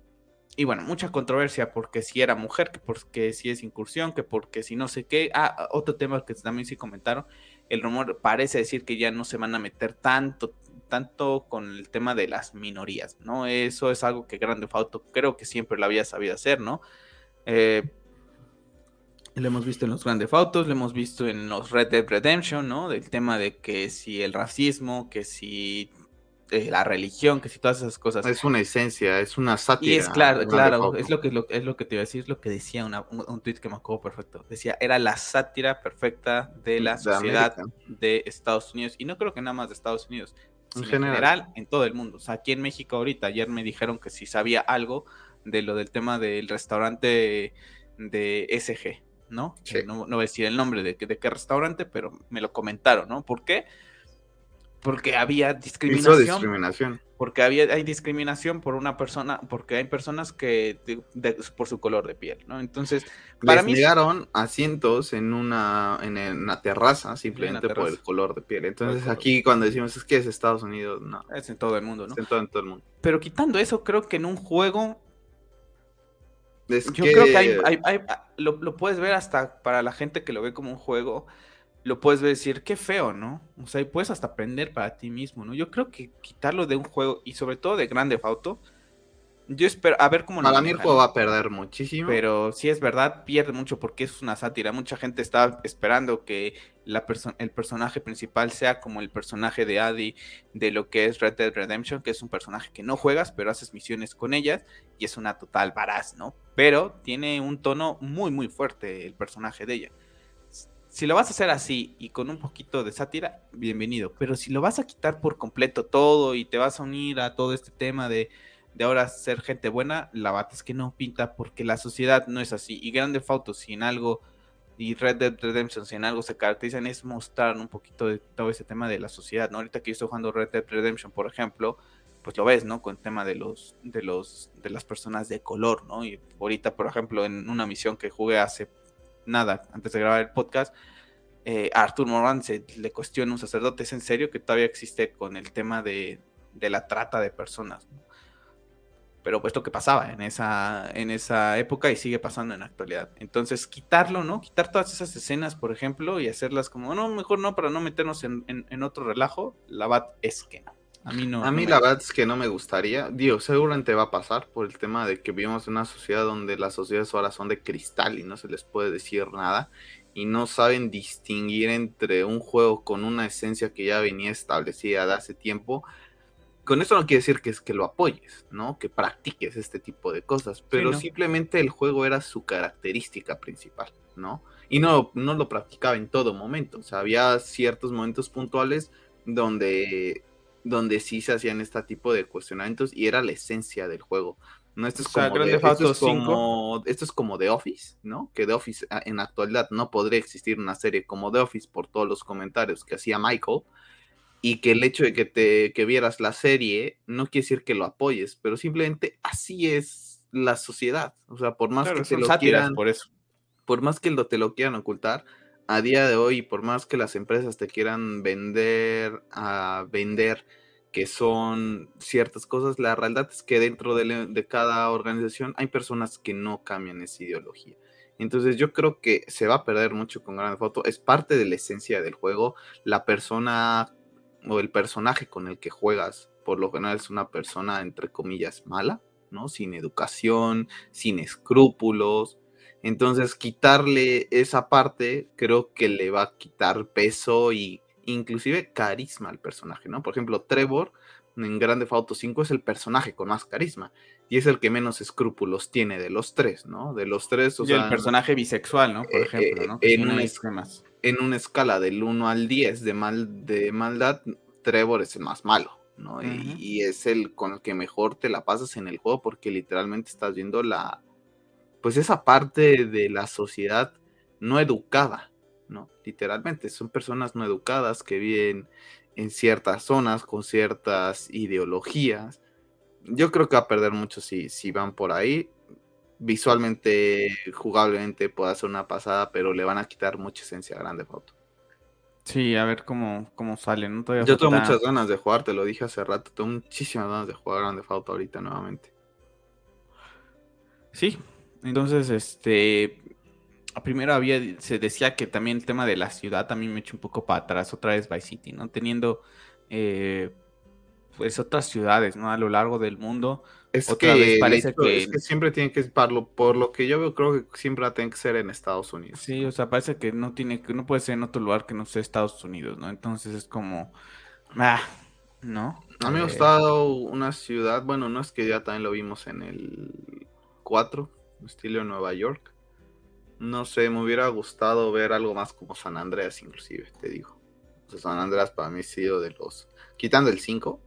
y bueno, mucha controversia porque si era mujer, que porque si es incursión, que porque si no sé qué. Ah, otro tema que también sí comentaron, el rumor parece decir que ya no se van a meter tanto, tanto con el tema de las minorías, ¿no? Eso es algo que Grande Auto creo que siempre lo había sabido hacer, ¿no? Eh, lo hemos visto en los Grande Autos, lo hemos visto en los Red Dead Redemption, ¿no? Del tema de que si el racismo, que si eh, la religión, que si todas esas cosas. Es una esencia, es una sátira. Y es claro, claro, es lo que es lo que te iba a decir, es lo que decía una, un, tweet que me acuerdo perfecto. Decía, era la sátira perfecta de la sociedad de Estados Unidos. Y no creo que nada más de Estados Unidos, en general. en todo el mundo. O sea, aquí en México ahorita, ayer me dijeron que si sabía algo de lo del tema del restaurante de SG, ¿no? No, no voy a decir el nombre de, de qué restaurante, pero me lo comentaron, ¿no? ¿Por qué? Porque había discriminación. discriminación. Porque había, hay discriminación por una persona, porque hay personas que por su color de piel, ¿no? Entonces, para Les mí negaron asientos en una en una terraza simplemente por el color de piel. Entonces, aquí cuando decimos es que es Estados Unidos, no. Es en todo el mundo, ¿no? Es en todo, el mundo. Pero quitando eso, creo que en un juego yo creo que hay, hay, lo, lo, puedes ver hasta para la gente que lo ve como un juego lo puedes decir, qué feo, ¿no? O sea, y puedes hasta aprender para ti mismo, ¿no? Yo creo que quitarlo de un juego, y sobre todo de Grande Auto, Yo espero, a ver cómo Para mí el juego va a perder muchísimo. Pero si es verdad, pierde mucho porque es una sátira. Mucha gente está esperando que la el personaje principal sea como el personaje de Adi de lo que es Red Dead Redemption, que es un personaje que no juegas, pero haces misiones con ellas y es una total varaz, ¿no? Pero tiene un tono muy, muy fuerte el personaje de ella. Si lo vas a hacer así y con un poquito de sátira, bienvenido. Pero si lo vas a quitar por completo todo y te vas a unir a todo este tema de de ahora ser gente buena, la bata es que no pinta porque la sociedad no es así. Y Grande Auto, si en algo, y Red Dead Redemption, si en algo se caracterizan, es mostrar un poquito de todo ese tema de la sociedad, ¿no? Ahorita que yo estoy jugando Red Dead Redemption, por ejemplo, pues lo ves, ¿no? Con el tema de los, de los, de las personas de color, ¿no? Y ahorita, por ejemplo, en una misión que jugué hace nada, antes de grabar el podcast, eh, Arthur Moran se le cuestiona a un sacerdote, ¿es en serio que todavía existe con el tema de, de la trata de personas? pero pues lo que pasaba en esa, en esa época y sigue pasando en la actualidad. Entonces, quitarlo, ¿no? Quitar todas esas escenas, por ejemplo, y hacerlas como, no, mejor no, para no meternos en, otro relajo, la bat es que no. A mí no. A mí la bat es que no me gustaría. Digo, seguramente va a pasar por el tema de que vivimos en una sociedad donde las sociedades ahora son de cristal y no se les puede decir nada. Y no saben distinguir entre un juego con una esencia que ya venía establecida de hace tiempo con eso no quiere decir que es que lo apoyes, ¿no? Que practiques este tipo de cosas, pero simplemente el juego era su característica principal, ¿no? Y no, no lo practicaba en todo momento, o sea, había ciertos momentos puntuales donde, donde sí se hacían este tipo de cuestionamientos y era la esencia del juego. No, esto es, como, de, esto, es como, esto es como The Office, ¿no? Que The Office ah, en la actualidad no podría existir una serie como The Office por todos los comentarios que hacía Michael, y que el hecho de que te que vieras la serie no quiere decir que lo apoyes, pero simplemente así es la sociedad. O sea, por más que te lo quieran, por eso. Por más que lo, te lo quieran ocultar, a día de hoy, por más que las empresas te quieran vender a vender que son ciertas cosas, la realidad es que dentro de, cada organización hay personas que no cambian esa ideología. Entonces yo creo que se va a perder mucho con Gran Foto. Es parte de la esencia del juego. La persona o el personaje con el que juegas, por lo general es una persona, entre comillas, mala, ¿no? Sin educación, sin escrúpulos. Entonces, quitarle esa parte creo que le va a quitar peso y inclusive carisma al personaje, ¿no? Por ejemplo, Trevor en Grande Auto 5 es el personaje con más carisma y es el que menos escrúpulos tiene de los tres, ¿no? De los tres, o sea, el personaje bisexual, ¿no? Por eh, ejemplo, ¿no? en, en una escala del 1 al 10 de, mal, de maldad, Trevor es el más malo, ¿no? y, es el con el que mejor te la pasas en el juego porque literalmente estás viendo la, pues esa parte de la sociedad no educada, ¿no? Literalmente, son personas no educadas que viven en ciertas zonas con ciertas ideologías. Yo creo que va a perder mucho si, si van por ahí visualmente, jugablemente puede ser una pasada, pero le van a quitar mucha esencia a Grande Foto. Sí, a ver cómo, cómo sale, ¿no? Yo tengo muchas ganas de jugar, te lo dije hace rato, tengo muchísimas ganas de jugar Grande Foto ahorita nuevamente. Sí, entonces, este, primero había, se decía que también el tema de la ciudad también me echó un poco para atrás, otra vez Vice City, ¿no? Teniendo, eh, pues, otras ciudades, ¿no? A lo largo del mundo, es que, parece que... siempre tiene que parlo por lo que yo veo, creo que siempre tiene que ser en Estados Unidos. Sí, o sea, parece que no tiene, que no puede ser en otro lugar que no sea Estados Unidos, ¿no? Entonces es como, ah, ¿no? A mí me ha eh, gustado una ciudad, bueno, no es que ya también lo vimos en el 4, estilo Nueva York. No sé, me hubiera gustado ver algo más como San Andreas, inclusive, te digo. O sea, San Andreas para mí ha sido de los, quitando el 5,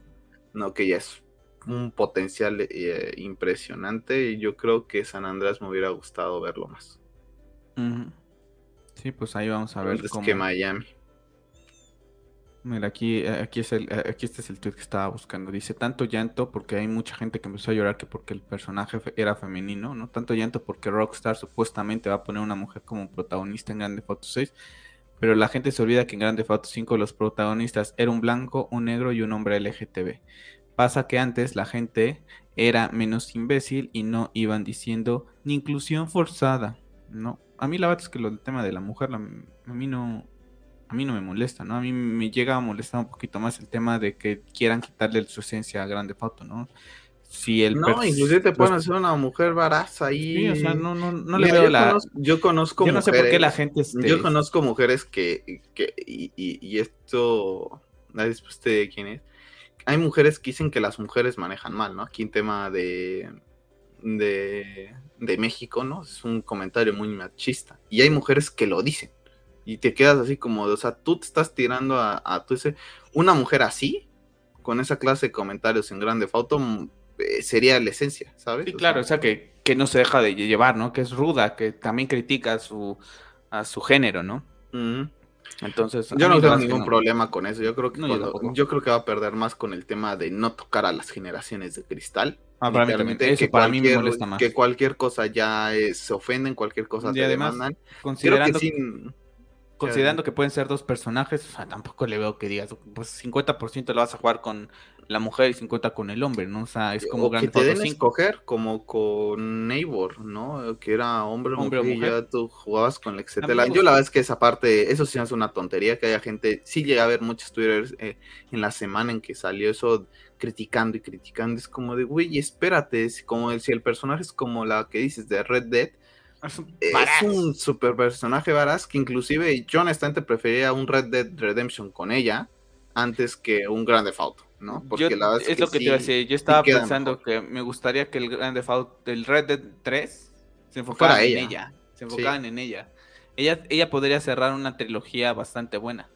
no que ya es un potencial eh, impresionante y yo creo que San Andrés me hubiera gustado verlo más. Sí, pues ahí vamos a ver. Es que Miami. Mira, aquí, eh, aquí, es el, eh, aquí este es el tweet que estaba buscando. Dice, tanto llanto porque hay mucha gente que empezó a llorar que porque el personaje era femenino, ¿no? Tanto llanto porque Rockstar supuestamente va a poner una mujer como protagonista en Grande Foto 6, pero la gente se olvida que en Grande Foto 5 los protagonistas eran un blanco, un negro y un hombre LGTB. Pasa que antes la gente era menos imbécil y no iban diciendo ni inclusión forzada, ¿no? A mí la verdad es que lo del tema de la mujer, a mí no, a mí no me molesta, ¿no? A mí me llega a molestar un poquito más el tema de que quieran quitarle su esencia a Grande Foto, ¿no? si el no, inclusive te pueden hacer una mujer baraza ahí. Sí, o sea, no, no, no le veo la. yo conozco yo no sé por qué la gente. Este... Yo conozco mujeres que. que y, y, y, esto. Nadie de quién es. Hay mujeres que dicen que las mujeres manejan mal, ¿no? Aquí en tema de. de. de México, ¿no? Es un comentario muy machista. Y hay mujeres que lo dicen. Y te quedas así como, o sea, tú te estás tirando a, a ese. Una mujer así, con esa clase de comentarios en Grande Fauto, eh, sería la esencia, ¿sabes? Sí, claro, o sea, que, que, no se deja de llevar, ¿no? Que es ruda, que también critica a su, a su género, ¿no? Entonces, yo no tengo ningún problema con eso. Yo creo que yo, creo que va a perder más con el tema de no tocar a las generaciones de cristal. Ah, para mí también. que para mí me molesta más. Que cualquier cosa ya se ofenden, cualquier cosa y además, demandan. Considerando, que considerando que pueden ser dos personajes, o sea, tampoco le veo que digas, pues 50% lo vas a jugar con la mujer y 50 con el hombre, ¿no? O sea, es como que te den escoger como con Neighbor, ¿no? Que era hombre, hombre mujer, y ya tú jugabas con la etcétera. Yo la verdad es que esa parte, eso sí es una tontería que haya gente, sí llega a ver muchos twitters eh, en la semana en que salió eso criticando y criticando, es como de, güey, espérate, es como si el personaje es como la que dices de Red Dead, es un, super personaje varaz que inclusive yo honestamente prefería un Red Dead Redemption con ella antes que un Grand Theft Auto. ¿no? Porque la es, lo que te iba a decir. Yo estaba pensando que me gustaría que el Grand Theft Auto, el Red Dead 3, se enfocara en ella. Se enfocaran en ella. Ella, ella podría cerrar una trilogía bastante buena.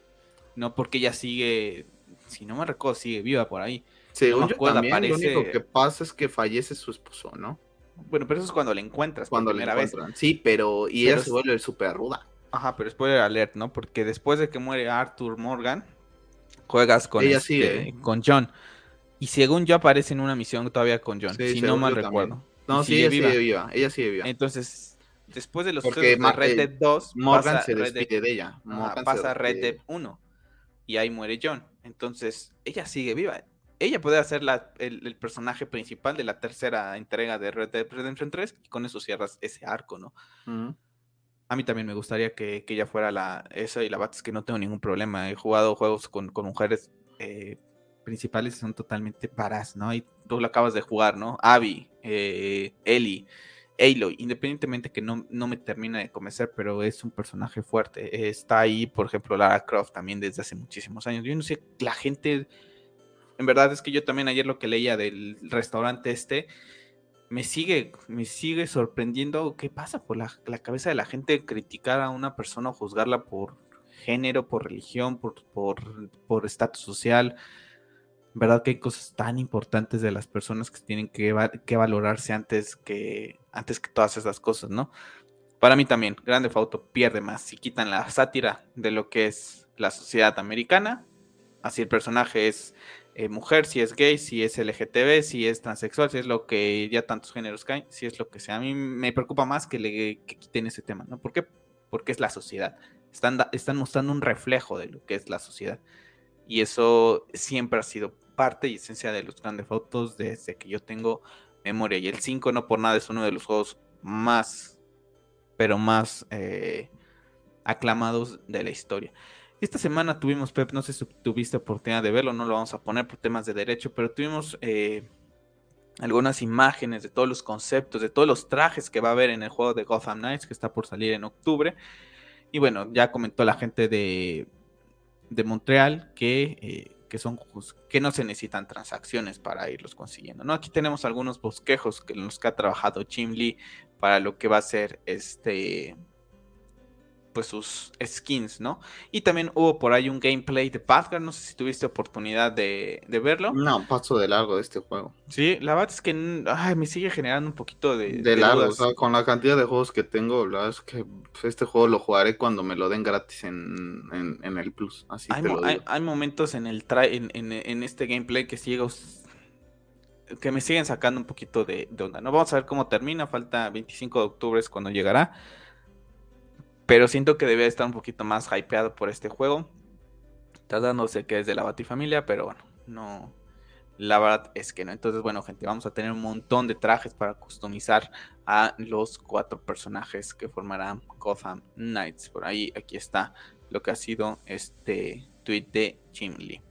No porque ella sigue, si no me recuerdo, sigue viva por ahí. Según yo también, lo único que pasa es que fallece su esposo, ¿no? Bueno, pero eso es cuando le encuentras cuando la vez. Sí, pero y ella se vuelve súper ruda. Ajá, pero spoiler alert, ¿no? Porque después de que muere Arthur Morgan, juegas con, este, con John. Y según yo aparece en una misión todavía con John, si no mal recuerdo. No, sí, ella sigue viva. Ella sigue viva. Entonces, después de los Porque de Red Dead 2, Morgan se despide de ella. pasa a Red Dead 1 y ahí muere John. Entonces, ella sigue viva. Ella puede ser la, el, personaje principal de la tercera entrega de Red Dead Redemption 3 y con eso cierras ese arco, ¿no? A mí también me gustaría que, ella fuera la esa y la Bat es que no tengo ningún problema. He jugado juegos con, mujeres eh, principales y son totalmente paras, ¿no? Y tú lo acabas de jugar, ¿no? Abby, eh, Ellie, Aloy, independientemente que no, no me termina de convencer, pero es un personaje fuerte. Está ahí, por ejemplo, Lara Croft también desde hace muchísimos años. Yo no sé, la gente, en verdad es que yo también ayer lo que leía del restaurante este, me sigue, me sigue sorprendiendo qué pasa por la, cabeza de la gente criticar a una persona o juzgarla por género, por religión, por, por, estatus social. ¿Verdad que hay cosas tan importantes de las personas que tienen que, que, valorarse antes que, antes que todas esas cosas, ¿no? Para mí también, Grande Fauto pierde más si quitan la sátira de lo que es la sociedad americana. Así el personaje es eh, mujer, si es gay, si es LGTB, si es transexual, si es lo que ya tantos géneros caen, si es lo que sea. A mí me preocupa más que, le, quiten ese tema, ¿no? ¿Por qué? Porque es la sociedad. Están, están mostrando un reflejo de lo que es la sociedad. Y eso siempre ha sido parte y esencia de los grandes fotos desde que yo tengo memoria. Y el 5 no por nada es uno de los juegos más, pero más eh, aclamados de la historia. Esta semana tuvimos, Pep, no sé si tuviste oportunidad de verlo, no lo vamos a poner por temas de derecho, pero tuvimos eh, algunas imágenes de todos los conceptos, de todos los trajes que va a haber en el juego de Gotham Knights, que está por salir en octubre. Y bueno, ya comentó la gente de, Montreal que, eh, que, son, que no se necesitan transacciones para irlos consiguiendo. ¿no? Aquí tenemos algunos bosquejos en los que ha trabajado Jim Lee para lo que va a ser este pues sus skins, ¿no? Y también hubo por ahí un gameplay de Pathfinder, no sé si tuviste oportunidad de, verlo. No, paso de largo de este juego. Sí, la verdad es que me sigue generando un poquito de... De, largo, o sea, con la cantidad de juegos que tengo, la verdad es que pues, este juego lo jugaré cuando me lo den gratis en, el Plus. Así hay, hay, hay, momentos en, el en, en, este gameplay que sigo que me siguen sacando un poquito de, de onda. No vamos a ver cómo termina, falta 25 de octubre es cuando llegará. Pero siento que debe estar un poquito más hypeado por este juego. Tratándose que es de la Batifamilia, pero bueno, no. La verdad es que no. Entonces, bueno, gente, vamos a tener un montón de trajes para customizar a los cuatro personajes que formarán Gotham Knights. Por ahí, aquí está lo que ha sido este tweet de Jim Lee.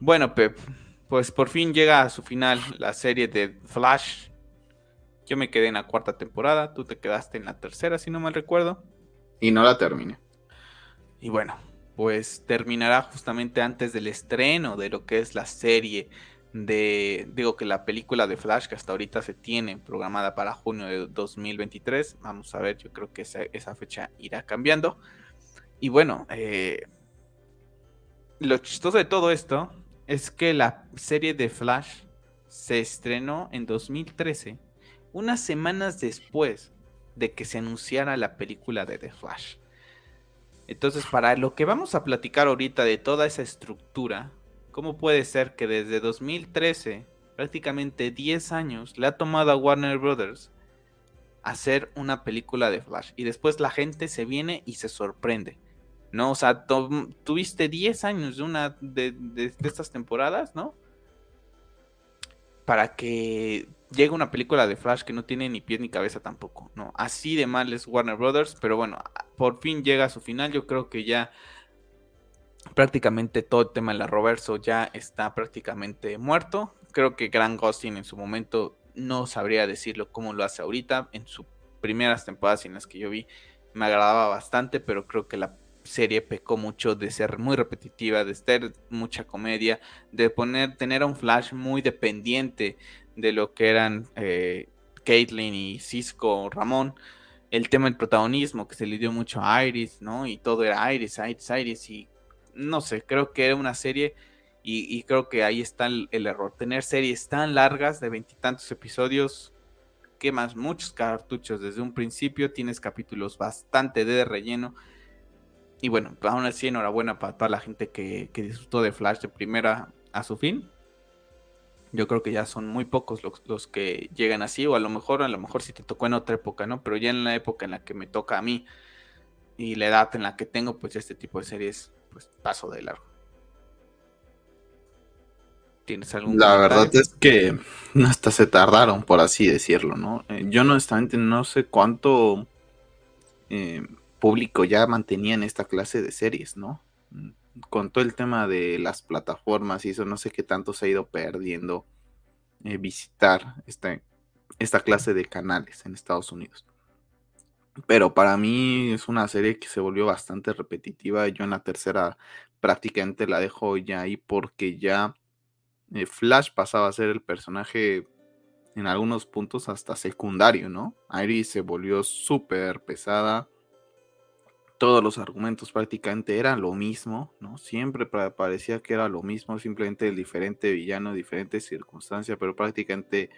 Bueno, Pep, pues por fin llega a su final la serie de Flash. Yo me quedé en la cuarta temporada, tú te quedaste en la tercera, si no mal recuerdo. Y no la terminé. Y bueno, pues terminará justamente antes del estreno de lo que es la serie de, digo que la película de Flash que hasta ahorita se tiene programada para junio de 2023, vamos a ver, yo creo que esa, fecha irá cambiando. Y bueno, eh, lo chistoso de todo esto es que la serie de Flash se estrenó en 2013, unas semanas después de que se anunciara la película de The Flash. Entonces, para lo que vamos a platicar ahorita de toda esa estructura, ¿cómo puede ser que desde 2013, prácticamente 10 años, le ha tomado a Warner Brothers hacer una película de Flash? Y después la gente se viene y se sorprende. ¿No? O sea, tuviste 10 años de una de, de estas temporadas, ¿no? Para que llega una película de Flash que no tiene ni pie ni cabeza tampoco, ¿no? Así de mal es Warner Brothers, pero bueno, por fin llega a su final, yo creo que ya prácticamente todo el tema de la Roverso ya está prácticamente muerto. Creo que Grant Gustin en su momento no sabría decirlo como lo hace ahorita. En sus primeras temporadas en las que yo vi me agradaba bastante, pero creo que la serie pecó mucho de ser muy repetitiva, de ser mucha comedia, de poner, tener a un Flash muy dependiente de lo que eran eh, Caitlyn y Cisco Ramón. El tema del protagonismo que se le dio mucho a Iris, ¿no? Y todo era Iris, Iris, Iris. Y no sé, creo que era una serie y, creo que ahí está el, error. Tener series tan largas de veintitantos episodios, quemas muchos cartuchos desde un principio, tienes capítulos bastante de relleno. Y bueno, aún así enhorabuena para toda la gente que, que disfrutó de Flash de primera a su fin yo creo que ya son muy pocos los, que llegan así, o a lo mejor, a lo mejor si te tocó en otra época, ¿no? Pero ya en la época en la que me toca a mí y la edad en la que tengo, pues este tipo de series, pues paso de largo. ¿Tienes algún La verdad es que hasta se tardaron, por así decirlo, ¿no? Eh, yo honestamente no sé cuánto eh, público ya mantenían esta clase de series, ¿no? Con todo el tema de las plataformas y eso, no sé qué tanto se ha ido perdiendo eh, visitar esta, esta clase de canales en Estados Unidos. Pero para mí es una serie que se volvió bastante repetitiva. Yo en la tercera prácticamente la dejo ya ahí porque ya eh, Flash pasaba a ser el personaje en algunos puntos hasta secundario, ¿no? Iris se volvió súper pesada todos los argumentos prácticamente eran lo mismo, ¿no? Siempre parecía que era lo mismo, simplemente el diferente villano, diferente circunstancia, pero prácticamente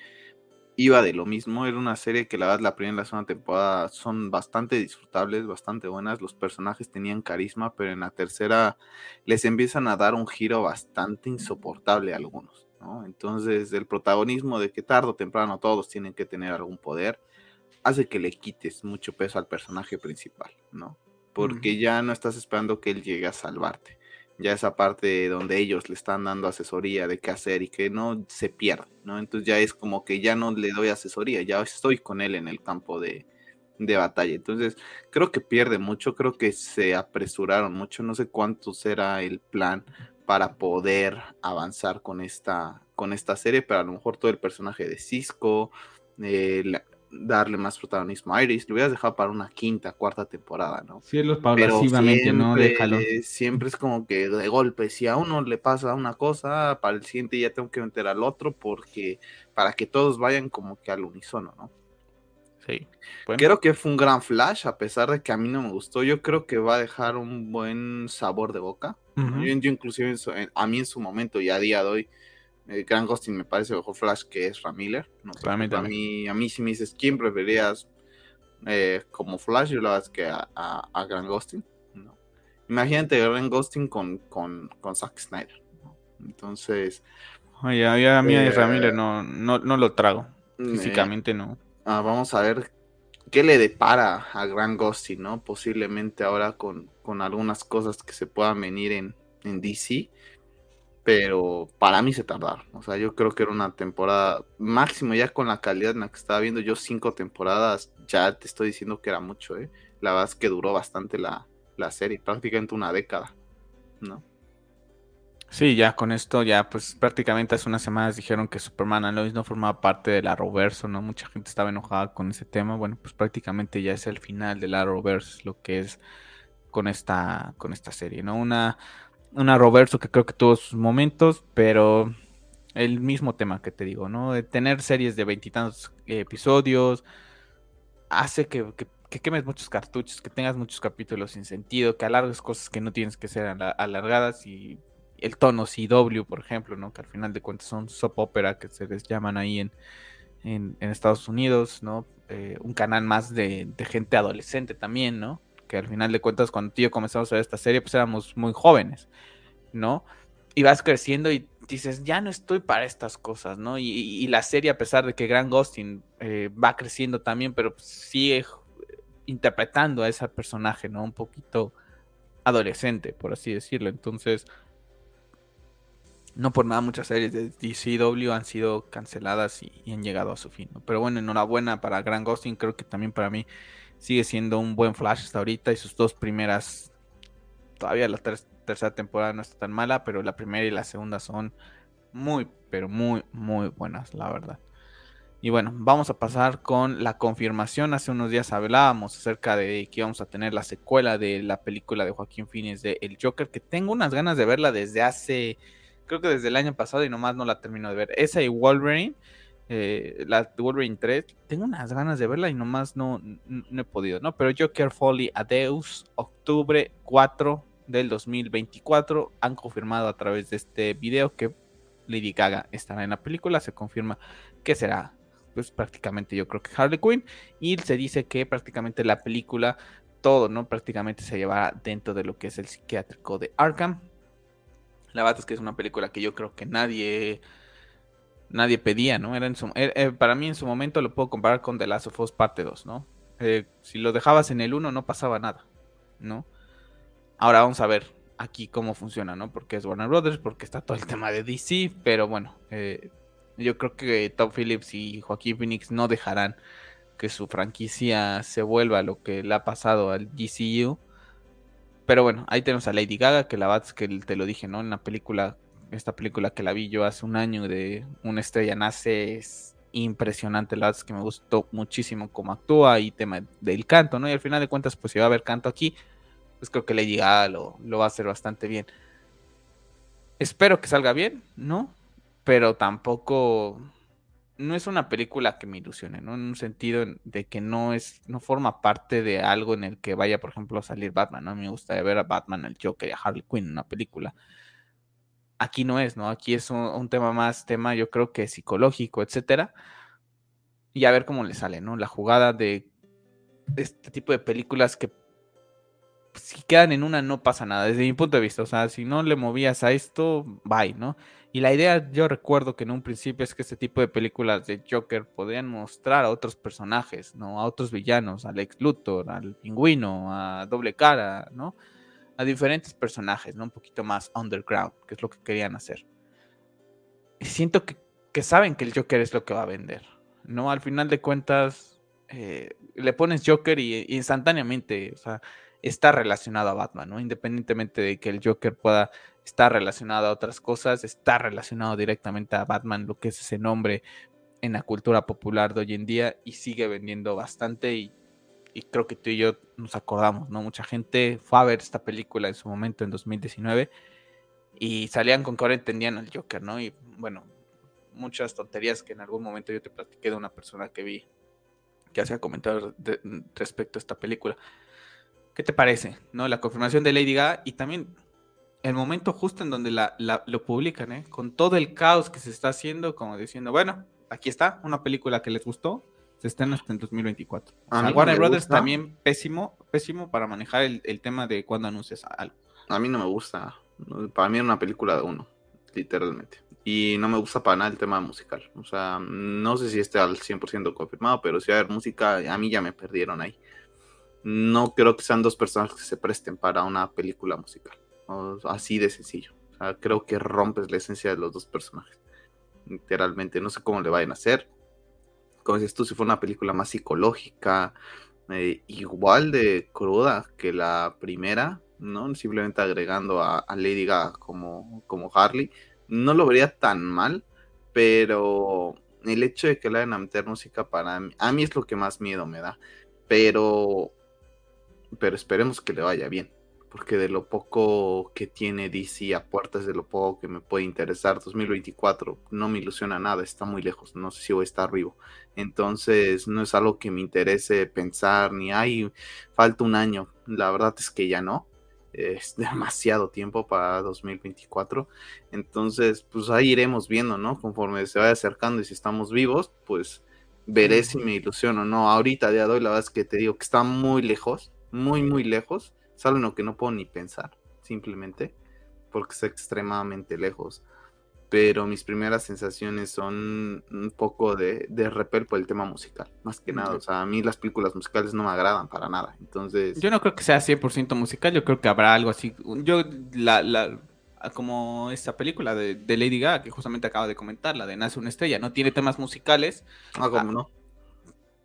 iba de lo mismo. Era una serie que la verdad la primera y la segunda temporada son bastante disfrutables, bastante buenas. Los personajes tenían carisma, pero en la tercera les empiezan a dar un giro bastante insoportable a algunos, ¿no? Entonces el protagonismo de que tarde o temprano todos tienen que tener algún poder hace que le quites mucho peso al personaje principal, ¿no? Porque ya no estás esperando que él llegue a salvarte. Ya esa parte donde ellos le están dando asesoría de qué hacer y que no se pierde, ¿no? Entonces ya es como que ya no le doy asesoría, ya estoy con él en el campo de, de batalla. Entonces creo que pierde mucho, creo que se apresuraron mucho, no sé cuánto será el plan para poder avanzar con esta, con esta serie, pero a lo mejor todo el personaje de Cisco, eh, darle más protagonismo a Iris, lo hubieras dejado para una quinta, cuarta temporada, ¿no? Sí, los siempre, ¿no? Déjalo. Siempre es como que de golpe, si a uno le pasa una cosa, para el siguiente ya tengo que meter al otro, porque para que todos vayan como que al unísono, ¿no? Sí. Creo que fue un gran flash, a pesar de que a mí no me gustó. Yo creo que va a dejar un buen sabor de boca. yo, inclusive a mí en su momento y a día de hoy eh, Grand Ghosting me parece mejor Flash que es Ramiller. No a, mí, a mí si me dices quién preferías eh, como Flash, yo la verdad es que a, a, Grand Ghosting. ¿no? Imagínate Grand Ghosting con, con, con Zack Snyder. Entonces... Oye, a mí eh, Ramiller no, no, no, lo trago. Físicamente no. Ah, vamos a ver qué le depara a Grand Ghosting, ¿no? Posiblemente ahora con, con algunas cosas que se puedan venir en, en DC pero para mí se tardaron. O sea, yo creo que era una temporada máximo ya con la calidad en la que estaba viendo yo cinco temporadas, ya te estoy diciendo que era mucho, ¿eh? La verdad es que duró bastante la, serie, prácticamente una década, ¿no? Sí, ya con esto, ya pues prácticamente hace unas semanas dijeron que Superman Alois no formaba parte de la Arrowverse, ¿no? Mucha gente estaba enojada con ese tema. Bueno, pues prácticamente ya es el final de la Arrowverse, lo que es con esta, con esta serie, ¿no? Una, una Arrowverse que creo que tuvo sus momentos, pero el mismo tema que te digo, ¿no? De tener series de veintitantos episodios hace que, que, quemes muchos cartuchos, que tengas muchos capítulos sin sentido, que alargues cosas que no tienes que ser alargadas y el tono CW, por ejemplo, ¿no? Que al final de cuentas son soap opera que se les llaman ahí en, en, Estados Unidos, ¿no? Eh, un canal más de, gente adolescente también, ¿no? Al final de cuentas cuando tú y yo comenzamos a ver esta serie, pues éramos muy jóvenes, ¿no? Y vas creciendo y dices, ya no estoy para estas cosas, ¿no? Y, la serie, a pesar de que Grant Gustin eh, va creciendo también, pero pues sigue interpretando a ese personaje, ¿no? Un poquito adolescente, por así decirlo. Entonces, no por nada muchas series de DCW han sido canceladas y, han llegado a su fin. Pero bueno, enhorabuena para Grant Gustin. Creo que también para mí sigue siendo un buen Flash hasta ahorita. Y sus dos primeras, todavía la tercera temporada no está tan mala, pero la primera y la segunda son muy, pero muy, muy buenas, la verdad. Y bueno, vamos a pasar con la confirmación. Hace unos días hablábamos acerca de que íbamos a tener la secuela de la película de Joaquín Phoenix de El Joker, que tengo unas ganas de verla desde hace creo que desde el año pasado y nomás no la termino de ver. Esa y Wolverine, eh, la Wolverine 3, tengo unas ganas de verla y nomás no, he podido, ¿no? Pero Joker Folly Adeus, octubre 4 del 2024, han confirmado a través de este video que Lady Gaga estará en la película, se confirma que será pues prácticamente yo creo que Harley Quinn y se dice que prácticamente la película todo, ¿no? Prácticamente se llevará dentro de lo que es el psiquiátrico de Arkham la verdad es que es una película que yo creo que nadie nadie pedía, ¿no? Era en su, eh, eh, para mí en su momento lo puedo comparar con The Last of Us parte 2, ¿no? Eh, si lo dejabas en el 1 no pasaba nada, ¿no? Ahora vamos a ver aquí cómo funciona, ¿no? Porque es Warner Brothers, porque está todo el tema de DC, pero bueno, yo creo que Tom Phillips y Joaquín Phoenix no dejarán que su franquicia se vuelva lo que le ha pasado al GCU pero bueno, ahí tenemos a Lady Gaga, que la verdad es que te lo dije, ¿no? En la película, esta película que la vi yo hace un año de Una estrella nace, es impresionante, la verdad es que me gustó muchísimo cómo actúa y tema del canto, ¿no? Y al final de cuentas, pues si va a haber canto aquí, pues creo que Lady Gaga lo, lo va a hacer bastante bien. Espero que salga bien, ¿no? Pero tampoco no es una película que me ilusione, ¿no? En un sentido de que no es, no forma parte de algo en el que vaya, por ejemplo, a salir Batman, ¿no? Me gustaría ver a Batman, el Joker y a Harley Quinn en una película. Aquí no es, ¿no? Aquí es un, tema más, tema yo creo que psicológico, etcétera. Y a ver cómo le sale, ¿no? La jugada de este tipo de películas que si quedan en una no pasa nada, desde mi punto de vista. O sea, si no le movías a esto, bye, ¿no? Y la idea, yo recuerdo que en un principio es que este tipo de películas de Joker podían mostrar a otros personajes, ¿no? A otros villanos, al ex Luthor, al pingüino, a Doble Cara, ¿no? A diferentes personajes, ¿no? Un poquito más underground, que es lo que querían hacer. Y siento que, saben que el Joker es lo que va a vender, ¿no? Al final de cuentas, eh, le pones Joker y, y instantáneamente, o sea, está relacionado a Batman, ¿no? Independientemente de que el Joker pueda estar relacionado a otras cosas, está relacionado directamente a Batman, lo que es ese nombre en la cultura popular de hoy en día y sigue vendiendo bastante y, creo que tú y yo nos acordamos, ¿no? Mucha gente fue a ver esta película en su momento en 2019 y salían con que ahora entendían al Joker, ¿no? Y bueno, muchas tonterías que en algún momento yo te platiqué de una persona que vi que hacía comentarios respecto a esta película. ¿Qué te parece? ¿No? La confirmación de Lady Gaga y también el momento justo en donde la, lo publican, ¿eh? Con todo el caos que se está haciendo, como diciendo, bueno, aquí está, una película que les gustó, se está en 2024. A Warner Brothers también pésimo, pésimo para manejar el, tema de cuando anuncias algo. A mí no me gusta. Para mí es una película de uno, literalmente. Y no me gusta para nada el tema musical. O sea, no sé si esté al 100% confirmado, pero si va a haber música, a mí ya me perdieron ahí no creo que sean dos personas que se presten para una película musical. Así de sencillo. creo que rompes la esencia de los dos personajes. Literalmente, no sé cómo le vayan a hacer. Como dices tú, si fue una película más psicológica, eh, igual de cruda que la primera, ¿no? Simplemente agregando a, Lady Gaga como, como Harley. No lo vería tan mal, pero el hecho de que le hagan a meter música para a mí es lo que más miedo me da. Pero, pero esperemos que le vaya bien porque de lo poco que tiene DC a puertas de lo poco que me puede interesar, 2024 no me ilusiona nada, está muy lejos, no sé si voy a estar vivo. Entonces no es algo que me interese pensar, ni hay, falta un año, la verdad es que ya no, es demasiado tiempo para 2024. Entonces, pues ahí iremos viendo, ¿no? Conforme se vaya acercando y si estamos vivos, pues veré si me ilusiono o no. Ahorita, de hoy, la verdad es que te digo que está muy lejos, muy, muy lejos es algo en lo que no puedo ni pensar, simplemente, porque está extremadamente lejos. Pero mis primeras sensaciones son un poco de, de repel por el tema musical, más que nada. O sea, a mí las películas musicales no me agradan para nada. Entonces. Yo no creo que sea 100% musical, yo creo que habrá algo así. Yo, la, la, como esta película de, de, Lady Gaga, que justamente acaba de comentar, la de Nace una estrella, no tiene temas musicales. Ah, como no.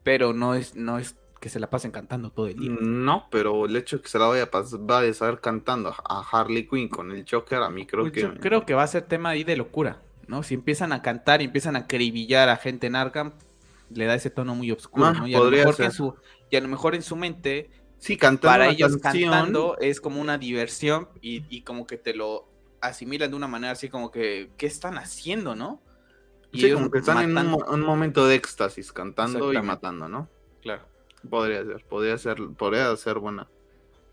Pero no es, no es que se la pasen cantando todo el día. No, pero el hecho de que se la vaya a, pasar, a saber cantando a Harley Quinn con el Joker, a mí creo pues que... creo que va a ser tema ahí de locura, ¿no? Si empiezan a cantar y empiezan a acribillar a gente en Arkham, le da ese tono muy oscuro, ah, ¿no? Y a, lo mejor en su, y a lo mejor en su mente, sí, cantando para ellos cantando es como una diversión y, y, como que te lo asimilan de una manera así como que, ¿qué están haciendo, no? Y sí, como que están en un, un, momento de éxtasis, cantando y matando, ¿no? Claro. Podría ser, podría ser, podría ser buena,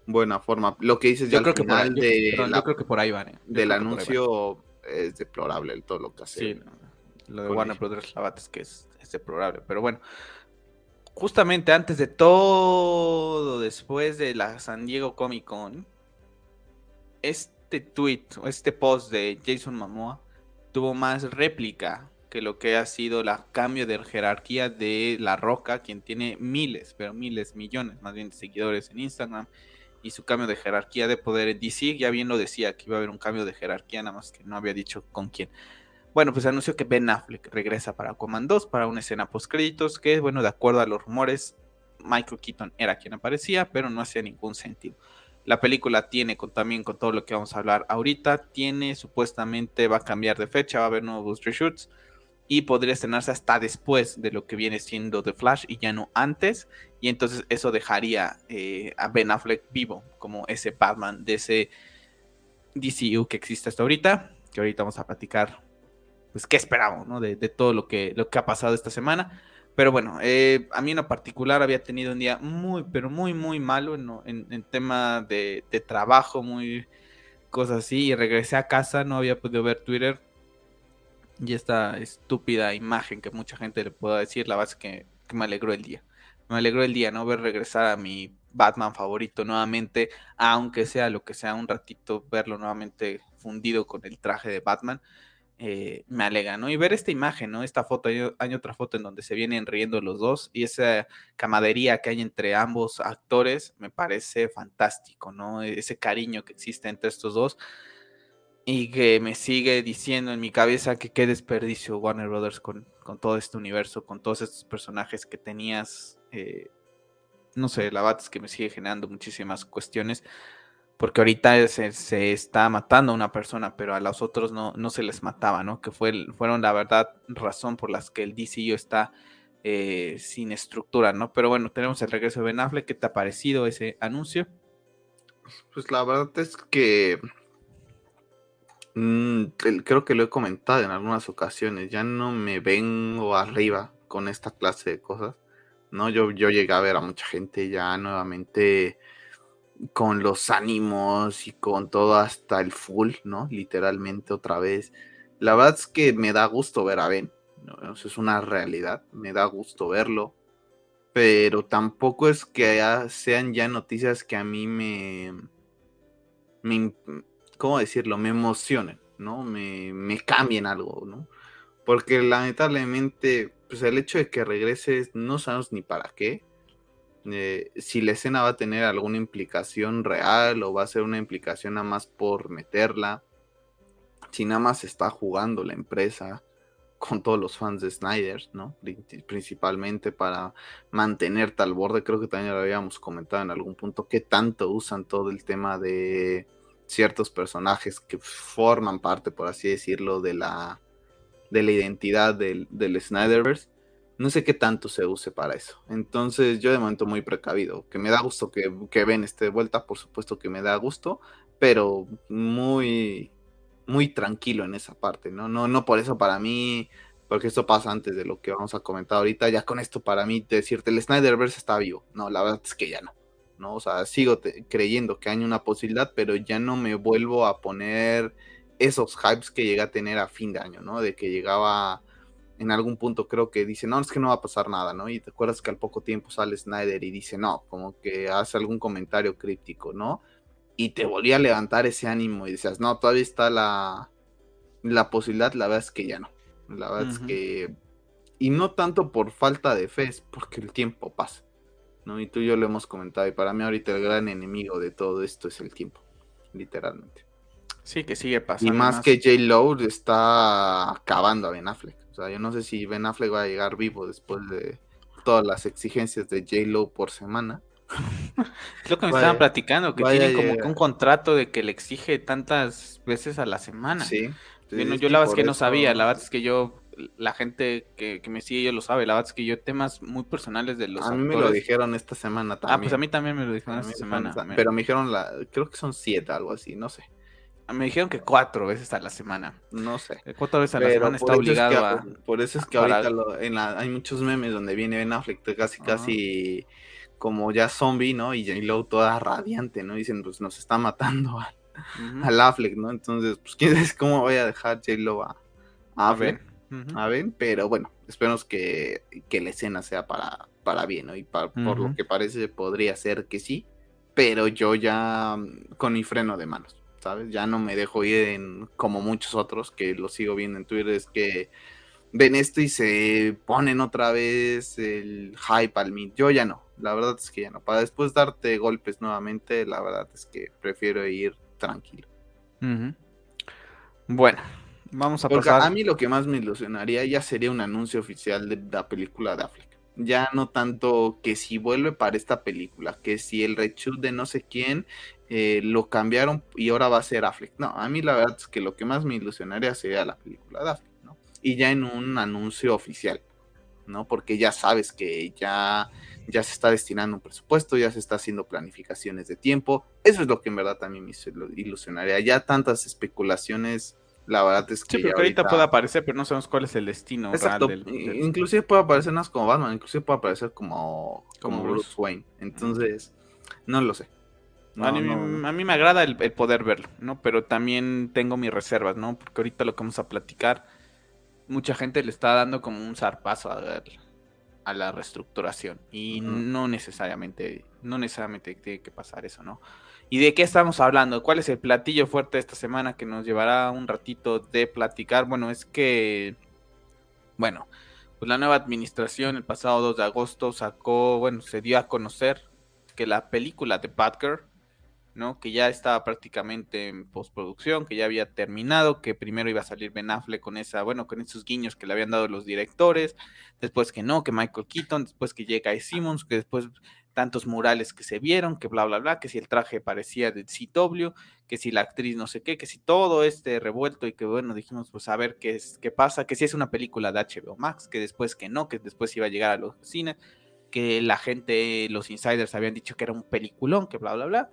buena forma. Lo que dices yo creo que final de yo, creo que por ahí van. ¿eh? Del anuncio es deplorable el todo lo que hace. Sí, lo de Warner Brothers Labat es que es, es deplorable, pero bueno. Justamente antes de todo, después de la San Diego Comic Con, este tweet, este post de Jason Momoa tuvo más réplica que lo que ha sido el cambio de jerarquía de La Roca, quien tiene miles, pero miles, millones más bien de seguidores en Instagram, y su cambio de jerarquía de poder en DC, ya bien lo decía que iba a haber un cambio de jerarquía, nada más que no había dicho con quién. Bueno, pues anunció que Ben Affleck regresa para Command 2 para una escena post créditos que, bueno, de acuerdo a los rumores, Michael Keaton era quien aparecía, pero no hacía ningún sentido. La película tiene con, también con todo lo que vamos a hablar ahorita, tiene supuestamente va a cambiar de fecha, va a haber nuevos reshoots y podría estrenarse hasta después de lo que viene siendo The Flash y ya no antes. Y entonces eso dejaría eh, a Ben Affleck vivo como ese Batman de ese DCU que existe hasta ahorita. Que ahorita vamos a platicar, pues, qué esperamos, ¿no? De, todo lo que, lo que ha pasado esta semana. Pero bueno, eh, a mí en particular había tenido un día muy, pero muy, muy malo en, en tema de, de trabajo, muy cosas así. Y regresé a casa, no había podido ver Twitter y esta estúpida imagen que mucha gente le pueda decir, la base que, que me alegró el día. Me alegró el día, ¿no? Ver regresar a mi Batman favorito nuevamente, aunque sea lo que sea un ratito, verlo nuevamente fundido con el traje de Batman, eh, me alegra, ¿no? Y ver esta imagen, ¿no? Esta foto, hay, otra foto en donde se vienen riendo los dos y esa camadería que hay entre ambos actores me parece fantástico, ¿no? Ese cariño que existe entre estos dos y que me sigue diciendo en mi cabeza que qué desperdicio Warner Brothers con, con todo este universo, con todos estos personajes que tenías. Eh, no sé, la verdad es que me sigue generando muchísimas cuestiones. Porque ahorita se, se, está matando a una persona, pero a los otros no, no se les mataba, ¿no? Que fue, fueron la verdad razón por las que el DCU está eh, sin estructura, ¿no? Pero bueno, tenemos el regreso de Ben Affleck. ¿Qué te ha parecido ese anuncio? Pues la verdad es que Mm, creo que lo he comentado en algunas ocasiones, ya no me vengo arriba con esta clase de cosas, ¿no? Yo, yo llegué a ver a mucha gente ya nuevamente con los ánimos y con todo hasta el full, ¿no? Literalmente otra vez. La verdad es que me da gusto ver a Ben, ¿no? es una realidad, me da gusto verlo, pero tampoco es que sean ya noticias que a mí me, me ¿cómo decirlo? Me emocionen, ¿no? Me, me cambien algo, ¿no? Porque lamentablemente, pues el hecho de que regreses, no sabemos ni para qué. Eh, si la escena va a tener alguna implicación real o va a ser una implicación nada más por meterla. Si nada más está jugando la empresa. con todos los fans de Snyder, ¿no? Principalmente para mantener tal borde, creo que también lo habíamos comentado en algún punto, que tanto usan todo el tema de ciertos personajes que forman parte, por así decirlo, de la, de la identidad del, del Snyderverse. No sé qué tanto se use para eso. Entonces yo de momento muy precavido, que me da gusto que, que Ben esté de vuelta, por supuesto que me da gusto, pero muy muy tranquilo en esa parte, ¿no? No, no por eso para mí, porque esto pasa antes de lo que vamos a comentar ahorita, ya con esto para mí decirte el Snyderverse está vivo, no, la verdad es que ya no, ¿no? O sea, sigo creyendo que hay una posibilidad, pero ya no me vuelvo a poner esos hypes que llegué a tener a fin de año, ¿no? De que llegaba en algún punto creo que dice, no, es que no va a pasar nada, ¿no? Y te acuerdas que al poco tiempo sale Snyder y dice, no, como que hace algún comentario críptico, ¿no? y te volvía a levantar ese ánimo y decías, no, todavía está la, la posibilidad, la verdad es que ya no. La verdad es que... Y no tanto por falta de fe, es porque el tiempo pasa. ¿No? Y tú y yo lo hemos comentado, y para mí ahorita el gran enemigo de todo esto es el tiempo, literalmente. Sí, que sigue pasando. Y más, que J. Lowe está acabando a Ben Affleck. O sea, yo no sé si Ben Affleck va a llegar vivo después de todas las exigencias de J. Lowe por semana. Es lo que me estaban platicando, que tiene como que un contrato de que le exige tantas veces a la semana. Sí. yo la verdad es que no sabía, la verdad es que yo, la gente que, me sigue, yo lo sabe, la verdad es que yo temas muy personales de los A mí me lo dijeron esta semana también. Ah, pues a mí también me lo dijeron esta semana. Pero me dijeron, la, creo que son siete, algo así, no sé. Me dijeron que cuatro veces a la semana. No sé. Eh, cuatro veces a la semana está obligado a. Por eso es que ahorita en la, hay muchos memes donde viene Ben Affleck casi, casi como ya zombie, ¿no? Y J-Lo toda radiante, ¿no? Dicen, pues nos está matando al, Affleck, ¿no? Entonces, pues quién sabe cómo voy a dejar J-Lo a, a, a ver, pero bueno, esperemos que, que, la escena sea para, para bien, ¿no? Y por lo que parece podría ser que sí, pero yo ya mm, con mi freno de manos, ¿sabes? Ya no me dejo ir en, como muchos otros que lo sigo viendo en Twitter, es que ven esto y se ponen otra vez el hype al mid. Yo ya no, la verdad es que ya no. Para después darte golpes nuevamente, la verdad es que prefiero ir tranquilo. Bueno, vamos a pasar. A mí lo que más me ilusionaría ya sería un anuncio oficial de la película de Affleck. Ya no tanto que si vuelve para esta película, que si el reshoot de no sé quién eh, lo cambiaron y ahora va a ser Affleck. No, a mí la verdad es que lo que más me ilusionaría sería la película de Affleck y ya en un anuncio oficial, ¿no? Porque ya sabes que ya, ya se está destinando un presupuesto, ya se está haciendo planificaciones de tiempo. Eso es lo que en verdad también me ilusionaría. Ya tantas especulaciones, la verdad es que... Sí, porque ahorita, puede aparecer, pero no sabemos cuál es el destino Exacto. Inclusive puede aparecer más como Batman, inclusive puede aparecer como, como, Bruce Wayne. Entonces, no lo sé. a, mí, me agrada el, el, poder verlo, ¿no? Pero también tengo mis reservas, ¿no? Porque ahorita lo que vamos a platicar mucha gente le está dando como un zarpazo a, a la reestructuración y no necesariamente no necesariamente tiene que pasar eso, ¿no? ¿Y de qué estamos hablando? ¿Cuál es el platillo fuerte de esta semana que nos llevará un ratito de platicar? Bueno, es que bueno, pues la nueva administración el pasado 2 de agosto sacó, bueno, se dio a conocer que la película de Batgirl ¿no? Que ya estaba prácticamente en postproducción, que ya había terminado, que primero iba a salir Ben Affleck con esa, bueno, con esos guiños que le habían dado los directores, después que no, que Michael Keaton, después que llega Simmons, que después tantos murales que se vieron, que bla, bla, bla, que si el traje parecía de CW, que si la actriz no sé qué, que si todo este revuelto y que bueno, dijimos pues a ver qué, es, qué pasa, que si es una película de HBO Max, que después que no, que después iba a llegar a los cines, que la gente, los insiders habían dicho que era un peliculón, que bla, bla, bla.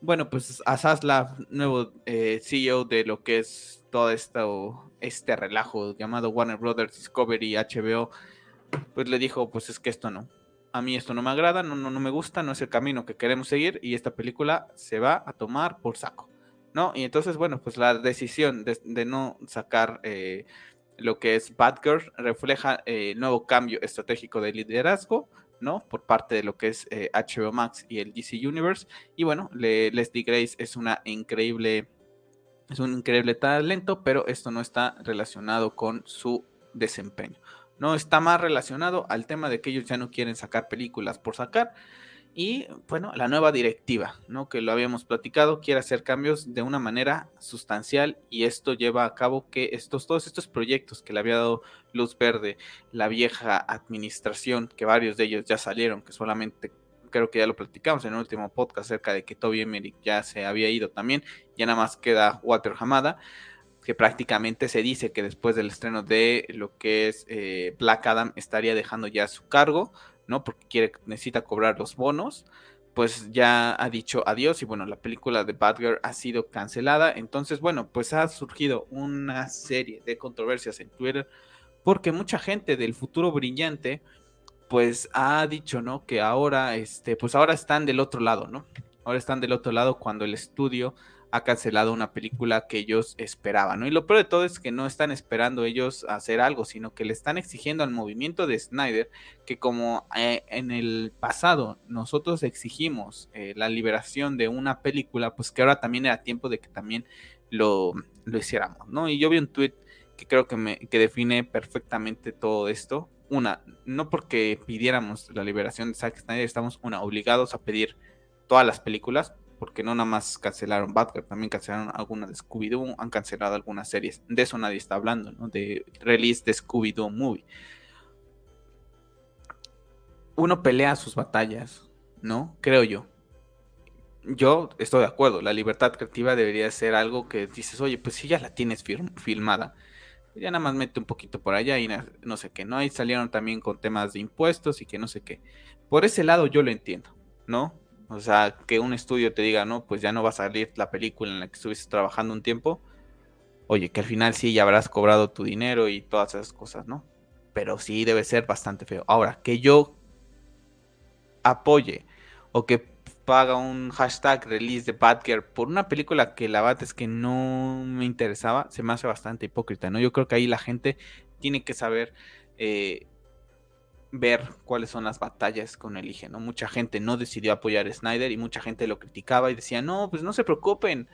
Bueno, pues Asaslav, nuevo eh, CEO de lo que es todo esto, este relajo llamado Warner Brothers Discovery HBO, pues le dijo, pues es que esto no. A mí esto no me agrada, no, no, no me gusta, no es el camino que queremos seguir y esta película se va a tomar por saco. ¿No? Y entonces, bueno, pues la decisión de, no sacar eh, lo que es Batgirl refleja eh, el nuevo cambio estratégico de liderazgo ¿no? Por parte de lo que es HBO eh, Max y el DC Universe. Y bueno, Leslie Grace es una increíble, es un increíble talento, pero esto no está relacionado con su desempeño. No está más relacionado al tema de que ellos ya no quieren sacar películas por sacar. Y bueno, la nueva directiva, ¿no? Que lo habíamos platicado, quiere hacer cambios de una manera sustancial y esto lleva a cabo que estos, todos estos proyectos que le había dado luz verde la vieja administración, que varios de ellos ya salieron, que solamente creo que ya lo platicamos en el último podcast acerca de que Toby Emmerich ya se había ido también, ya nada más queda Walter Hamada, que prácticamente se dice que después del estreno de lo que es eh, Black Adam estaría dejando ya su cargo ¿no? Porque quiere, necesita cobrar los bonos, pues ya ha dicho adiós y bueno, la película de Batgirl ha sido cancelada. Entonces, bueno, pues ha surgido una serie de controversias en Twitter porque mucha gente del futuro brillante pues ha dicho, ¿no? Que ahora, este, pues ahora están del otro lado, ¿no? Ahora están del otro lado cuando el estudio ha cancelado una película que ellos esperaban. Y lo peor de todo es que no están esperando ellos hacer algo, sino que le están exigiendo al movimiento de Snyder que como eh, en el pasado nosotros exigimos eh, la liberación de una película, pues que ahora también era tiempo de que también lo, lo hiciéramos, ¿no? Y yo vi un tweet que creo que, me, que define perfectamente todo esto. Una, no porque pidiéramos la liberación de Zack Snyder, estamos una, obligados a pedir todas las películas, porque no nada más cancelaron Batgirl, también cancelaron algunas de Scooby-Doo, han cancelado algunas series. De eso nadie está hablando, ¿no? De release de Scooby-Doo Movie. Uno pelea sus batallas, ¿no? Creo yo. Yo estoy de acuerdo, la libertad creativa debería ser algo que dices, oye, pues si ya la tienes filmada, ya nada más mete un poquito por allá y no sé qué, ¿no? Ahí salieron también con temas de impuestos y que no sé qué. Por ese lado yo lo entiendo, ¿no? O sea, que un estudio te diga, no, pues ya no va a salir la película en la que estuviste trabajando un tiempo. Oye, que al final sí ya habrás cobrado tu dinero y todas esas cosas, ¿no? Pero sí debe ser bastante feo. Ahora, que yo apoye o que paga un hashtag release de Batgirl por una película que la verdad es que no me interesaba, se me hace bastante hipócrita, ¿no? Yo creo que ahí la gente tiene que saber eh, ver cuáles son las batallas con el IGE, ¿no? Mucha gente no decidió apoyar a Snyder y mucha gente lo criticaba y decía, no, pues no se preocupen,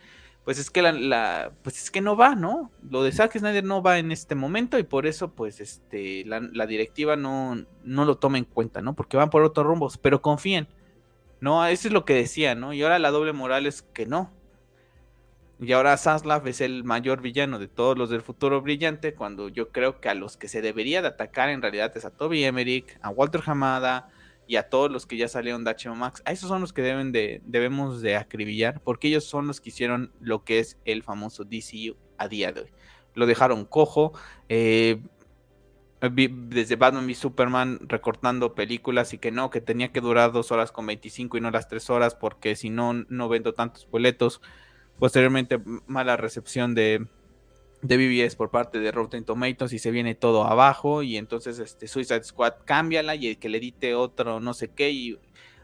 pues es que la, pues es que no va, ¿no? Lo de Zack Snyder no va en este momento y por eso, pues, este, la, directiva no, no lo toma en cuenta, ¿no? Porque van por otros rumbos, pero confíen, ¿no? Eso es lo que decía, ¿no? Y ahora la doble moral es que no, y ahora Zaslav es el mayor villano de todos los del futuro brillante, cuando yo creo que a los que se debería de atacar en realidad es a Toby Emmerich, a Walter Hamada y a todos los que ya salieron de HBO Max. A esos son los que deben de, debemos de acribillar, porque ellos son los que hicieron lo que es el famoso DCU a día de hoy. Lo dejaron cojo, eh, desde Batman y Superman recortando películas y que no, que tenía que durar dos horas con 25 y no las tres horas porque si no, no vendo tantos boletos. Posteriormente, mala recepción de, de BBS por parte de Rotten Tomatoes y se viene todo abajo. Y entonces este Suicide Squad cámbiala y que le edite otro no sé qué. Y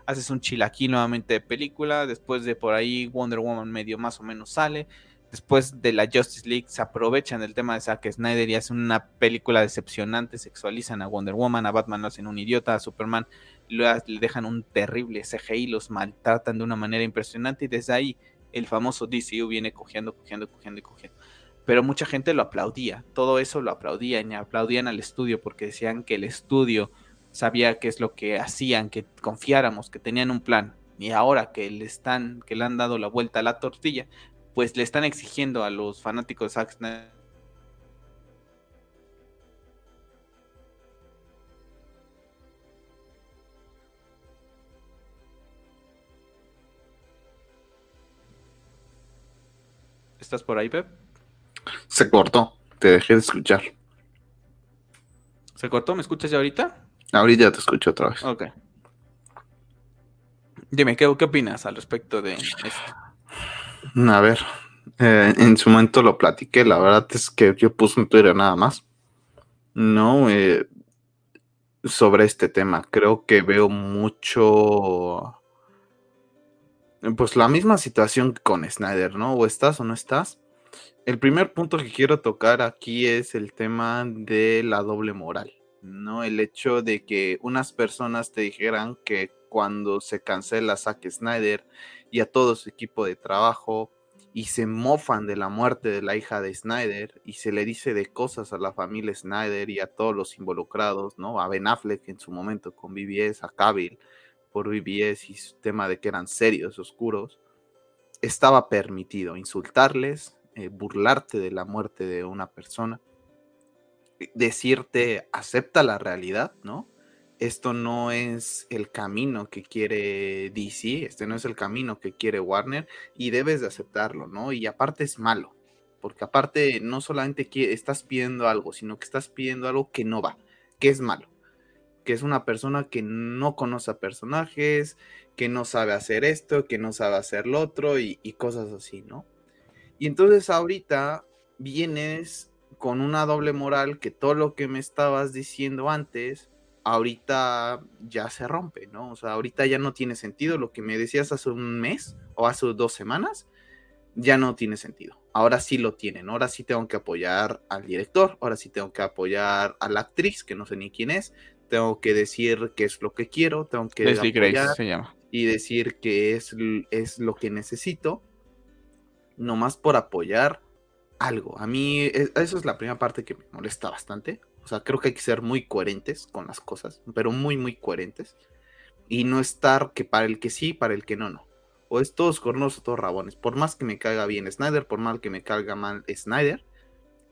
haces un chilaquí nuevamente de película. Después de por ahí Wonder Woman medio más o menos sale. Después de la Justice League se aprovechan del tema de Zack Snyder y hacen una película decepcionante, sexualizan a Wonder Woman, a Batman lo hacen un idiota, a Superman le dejan un terrible CGI, los maltratan de una manera impresionante y desde ahí el famoso DCU viene cogiendo, cogiendo, cogiendo y cogiendo. Pero mucha gente lo aplaudía, todo eso lo aplaudían y aplaudían al estudio porque decían que el estudio sabía qué es lo que hacían, que confiáramos, que tenían un plan. Y ahora que le están, que le han dado la vuelta a la tortilla, pues le están exigiendo a los fanáticos de Zack Snyder ¿Estás por ahí, Pep? Se cortó, te dejé de escuchar. ¿Se cortó? ¿Me escuchas ya ahorita? Ahorita te escucho otra vez. Ok. Dime, ¿qué, qué opinas al respecto de esto? A ver, eh, en su momento lo platiqué, la verdad es que yo puse un Twitter nada más. No, eh, sobre este tema. Creo que veo mucho pues la misma situación con Snyder, ¿no? O estás o no estás. El primer punto que quiero tocar aquí es el tema de la doble moral, ¿no? El hecho de que unas personas te dijeran que cuando se cancela Zack Snyder y a todo su equipo de trabajo y se mofan de la muerte de la hija de Snyder y se le dice de cosas a la familia Snyder y a todos los involucrados, ¿no? A Ben Affleck en su momento con BBS, a Cavill, por BBS y su tema de que eran serios, oscuros, estaba permitido insultarles, eh, burlarte de la muerte de una persona, decirte acepta la realidad, ¿no? Esto no es el camino que quiere DC, este no es el camino que quiere Warner y debes de aceptarlo, ¿no? Y aparte es malo, porque aparte no solamente estás pidiendo algo, sino que estás pidiendo algo que no va, que es malo, es una persona que no conoce a personajes, que no sabe hacer esto, que no sabe hacer lo otro y, y cosas así, ¿no? Y entonces ahorita vienes con una doble moral que todo lo que me estabas diciendo antes ahorita ya se rompe, ¿no? O sea, ahorita ya no tiene sentido lo que me decías hace un mes o hace dos semanas, ya no tiene sentido. Ahora sí lo tienen, ahora sí tengo que apoyar al director, ahora sí tengo que apoyar a la actriz, que no sé ni quién es, tengo que decir qué es lo que quiero, tengo que Grace se llama. y decir que es, es lo que necesito, nomás por apoyar algo. A mí, e, eso es la primera parte que me molesta bastante. O sea, creo que hay que ser muy coherentes con las cosas, pero muy, muy coherentes. Y no estar que para el que sí, para el que no, no. O es todos cornos o todos rabones. Por más que me caiga bien Snyder, por mal que me caiga mal Snyder,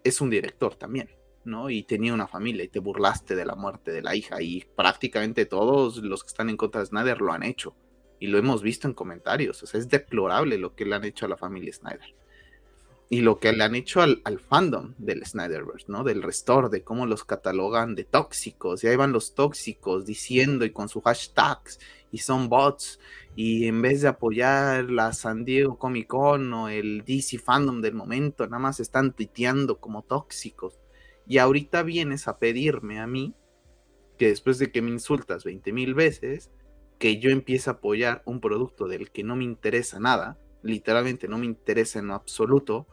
es un director también, ¿no? Y tenía una familia y te burlaste de la muerte de la hija. Y prácticamente todos los que están en contra de Snyder lo han hecho. Y lo hemos visto en comentarios. O sea, es deplorable lo que le han hecho a la familia Snyder y lo que le han hecho al, fandom del Snyderverse, ¿no? Del restore, de cómo los catalogan de tóxicos. Y ahí van los tóxicos diciendo y con sus hashtags y son bots. Y en vez de apoyar la San Diego Comic Con o el DC fandom del momento, nada más están tuiteando como tóxicos. Y ahorita vienes a pedirme a mí que después de que me insultas 20 mil veces, que yo empiece a apoyar un producto del que no me interesa nada, literalmente no me interesa en lo absoluto,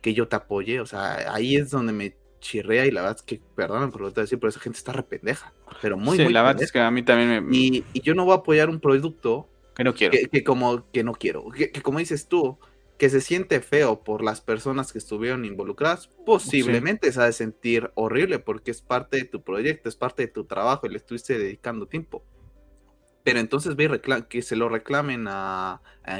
que yo te apoye. O sea, ahí es donde me chirrea y la verdad es que, perdón por lo que te decir, pero esa gente está rependeja. Pero muy, sí, la verdad es que a mí también me... Y, yo no voy a apoyar un producto que no quiero. Que, como que no quiero. Que, como dices tú, que se siente feo por las personas que estuvieron involucradas, posiblemente se ha de sentir horrible porque es parte de tu proyecto, es parte de tu trabajo y le estuviste dedicando tiempo. Pero entonces ve que se lo reclamen a, a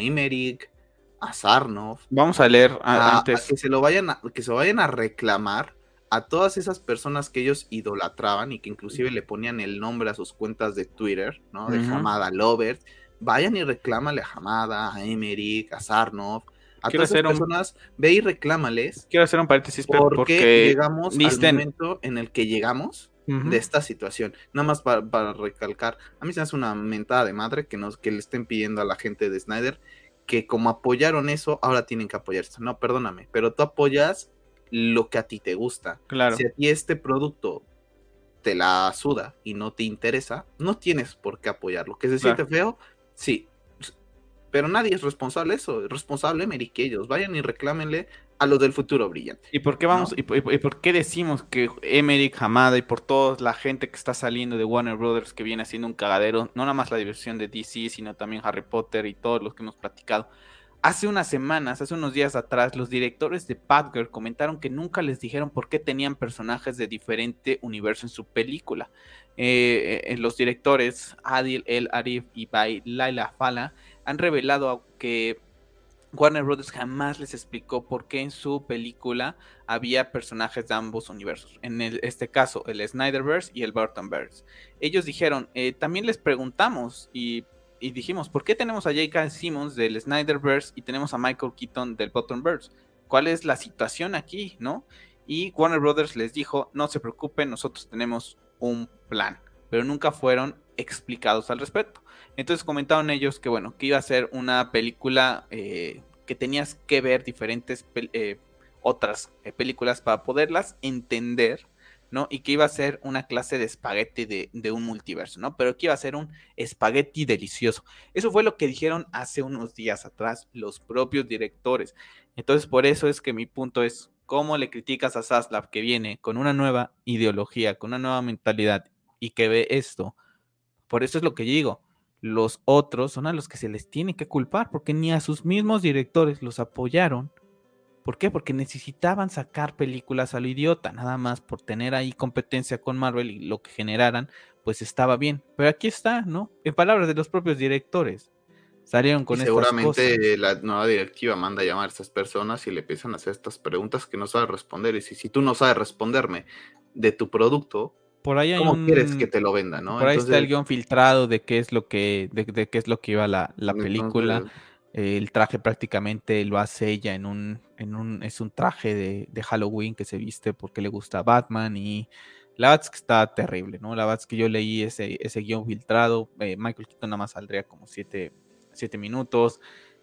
a Sarnov. Vamos a leer antes. que se lo vayan a, que se vayan a reclamar a todas esas personas que ellos idolatraban y que inclusive le ponían el nombre a sus cuentas de Twitter, ¿no? De Hamada Lovert. Vayan y reclámale a Hamada, a Emerick, a Sarnov, a todas esas personas, ve y reclámales. Quiero hacer un paréntesis porque, llegamos al momento en el que llegamos de esta situación. Nada más para, recalcar, a mí se hace una mentada de madre que, nos, que le estén pidiendo a la gente de Snyder que como apoyaron eso, ahora tienen que apoyar esto. No, perdóname, pero tú apoyas lo que a ti te gusta. Claro. Si a ti este producto te la suda y no te interesa, no tienes por qué apoyarlo. Que se siente feo, sí. Pero nadie es responsable de eso, es responsable Emery ellos. Vayan y reclámenle a los del futuro brillante. ¿Y por qué vamos, y, por, qué decimos que Emerick, Hamada y por toda la gente que está saliendo de Warner Brothers que viene haciendo un cagadero, no nada más la diversión de DC, sino también Harry Potter y todos los que hemos platicado? Hace unas semanas, hace unos días atrás, los directores de Batgirl comentaron que nunca les dijeron por qué tenían personajes de diferente universo en su película. Eh, eh, los directores Adil El Arif y Bai Laila Fala han revelado que Warner Brothers jamás les explicó por qué en su película había personajes de ambos universos. En este caso, el Snyderverse y el Burtonverse. Ellos dijeron, eh, también les preguntamos y, dijimos, ¿por qué tenemos a J.K. Simmons del Snyderverse y tenemos a Michael Keaton del Burtonverse? ¿Cuál es la situación aquí, no? Y Warner Brothers les dijo, no se preocupen, nosotros tenemos un plan, pero nunca fueron explicados al respecto. Entonces comentaron ellos que bueno, que iba a ser una película eh, que tenías que ver diferentes eh, otras eh, películas para poderlas entender, ¿no? Y que iba a ser una clase de espagueti de, un multiverso, ¿no? Pero que iba a ser un espagueti delicioso. Eso fue lo que dijeron hace unos días atrás los propios directores. Entonces por eso es que mi punto es, ¿cómo le criticas a Zaslav que viene con una nueva ideología, con una nueva mentalidad y que ve esto? Por eso es lo que digo los otros son a los que se les tiene que culpar, porque ni a sus mismos directores los apoyaron. ¿Por qué? Porque necesitaban sacar películas a lo idiota, nada más por tener ahí competencia con Marvel y lo que generaran pues estaba bien. Pero aquí está, ¿no? En palabras de los propios directores. Salieron con y Seguramente la nueva directiva manda a llamar a estas personas y le empiezan a hacer estas preguntas que no sabe responder. Y si, si tú no sabes responderme de tu producto, por ahí ¿cómo quieres que te lo venda? ¿no? Por ahí está el guion filtrado de qué es lo que, de, qué es lo que iba la, la película. el traje prácticamente lo hace ella en un, en un, es un traje de, de Halloween que se viste porque le gusta Batman y la verdad es que está terrible, ¿no? La verdad es que yo leí ese, ese guion filtrado, eh, Michael Keaton nada más saldría como siete, minutos,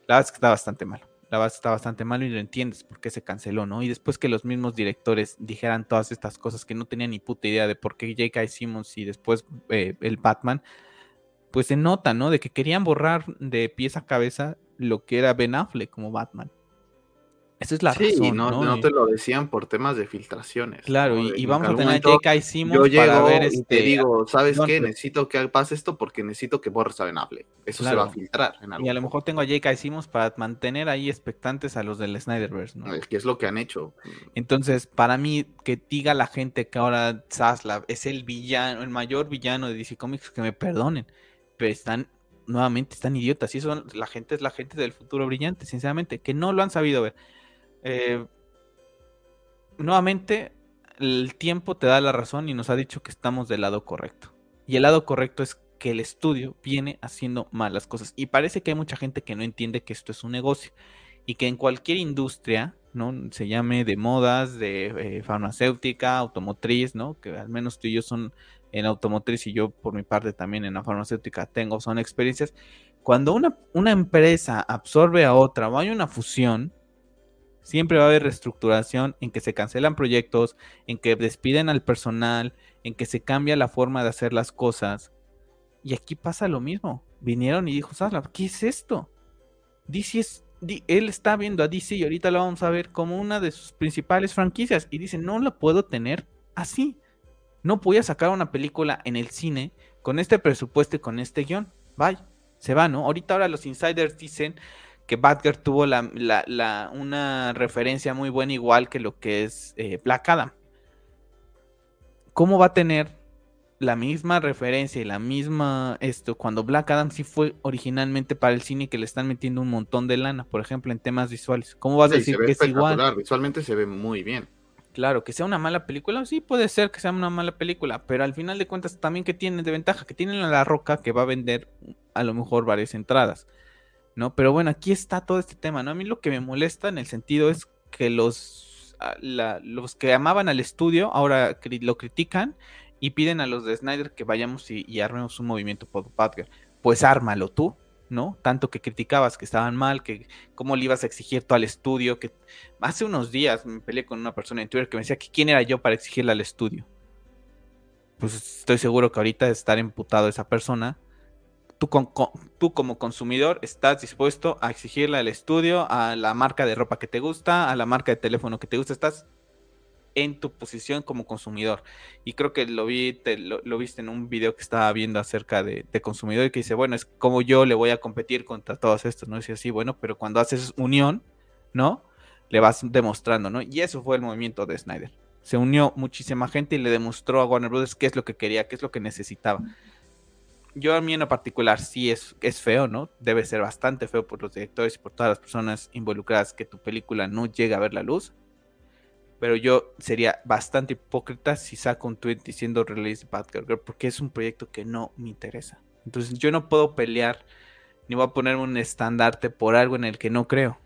la verdad es que está bastante malo, la que está bastante malo y lo entiendes por qué se canceló, ¿no? Y después que los mismos directores dijeran todas estas cosas que no tenían ni puta idea de por qué J.K. Simmons y después eh, el Batman, pues se nota, ¿no? De que querían borrar de pies a cabeza lo que era Ben Affleck como Batman. Esa es la sí, razón. No, no, te lo decían por temas de filtraciones. Claro, y, vamos a tener a J.K. Simmons yo para ver este. Y te digo, ¿sabes qué? Necesito que pase esto porque necesito que borres a Ben Affleck. Eso se va a filtrar. En y a lo mejor tengo a J.K. Simmons para mantener ahí expectantes a los del Snyderverse, ¿no? Es que es lo que han hecho. Entonces, para mí, que diga la gente que ahora Zaslav es el villano, el mayor villano de DC Comics, que me perdonen, pero están nuevamente están idiotas. Y eso la gente es la gente del futuro brillante, sinceramente, que no lo han sabido ver. Eh, nuevamente, el tiempo te da la razón y nos ha dicho que estamos del lado correcto. Y el lado correcto es que el estudio viene haciendo malas cosas. Y parece que hay mucha gente que no entiende que esto es un negocio. Y que en cualquier industria, ¿no? Se llame de modas, de eh, farmacéutica, automotriz, ¿no? Que al menos tú y yo son en automotriz y yo por mi parte también en la farmacéutica tengo, son experiencias. Cuando una, una empresa absorbe a otra o hay una fusión, Siempre va a haber reestructuración en que se cancelan proyectos, en que despiden al personal, en que se cambia la forma de hacer las cosas. Y aquí pasa lo mismo. Vinieron y dijo, Sala, ¿qué es esto? DC es, él está viendo a DC y ahorita lo vamos a ver como una de sus principales franquicias. Y dice, no la puedo tener así. No voy a sacar una película en el cine con este presupuesto y con este guion. Bye. Se va, ¿no? Ahorita ahora los insiders dicen que Batgirl tuvo la, una referencia muy buena igual que lo que es eh, Black Adam. ¿Cómo va a tener la misma referencia y la misma esto cuando Black Adam sí fue originalmente para el cine que le están metiendo un montón de lana, por ejemplo, en temas visuales? ¿Cómo vas a decir que es igual? Visualmente se ve muy bien. Claro, que sea una mala película, sí puede ser que sea una mala película, pero al final de cuentas también que tiene de ventaja, que tienen la roca que va a vender a lo mejor varias entradas. Pero bueno, aquí está todo este tema, ¿no? A mí lo que me molesta en el sentido es que los, ah, los que amaban al estudio ahora lo critican y piden a los de Snyder que vayamos y, armemos un movimiento Batgirl. Pues ármalo tú, ¿no? Tanto que criticabas que estaban mal, que cómo le ibas a exigir todo al estudio, que hace unos días me peleé con una persona en Twitter que me decía que quién era yo para exigirle al estudio. Pues estoy seguro que ahorita estar emputado esa persona tú, como consumidor estás dispuesto a exigirle al estudio, a la marca de ropa que te gusta, a la marca de teléfono que te gusta, estás en tu posición como consumidor. Y creo que lo vi, lo, viste en un video que estaba viendo acerca de, consumidor y que dice, bueno, es como yo le voy a competir contra todos estos, ¿no? Dice así, bueno, pero cuando haces unión, ¿no? Le vas demostrando, ¿no? Y eso fue el movimiento de Snyder. Se unió muchísima gente y le demostró a Warner Brothers qué es lo que quería, qué es lo que necesitaba yo a mí en lo particular sí es, es feo, ¿no? Debe ser bastante feo por los directores y por todas las personas involucradas que tu película no llegue a ver la luz. Pero yo sería bastante hipócrita si saco un tweet diciendo release Batgirl porque es un proyecto que no me interesa. Entonces yo no puedo pelear ni voy a ponerme un estandarte por algo en el que no creo.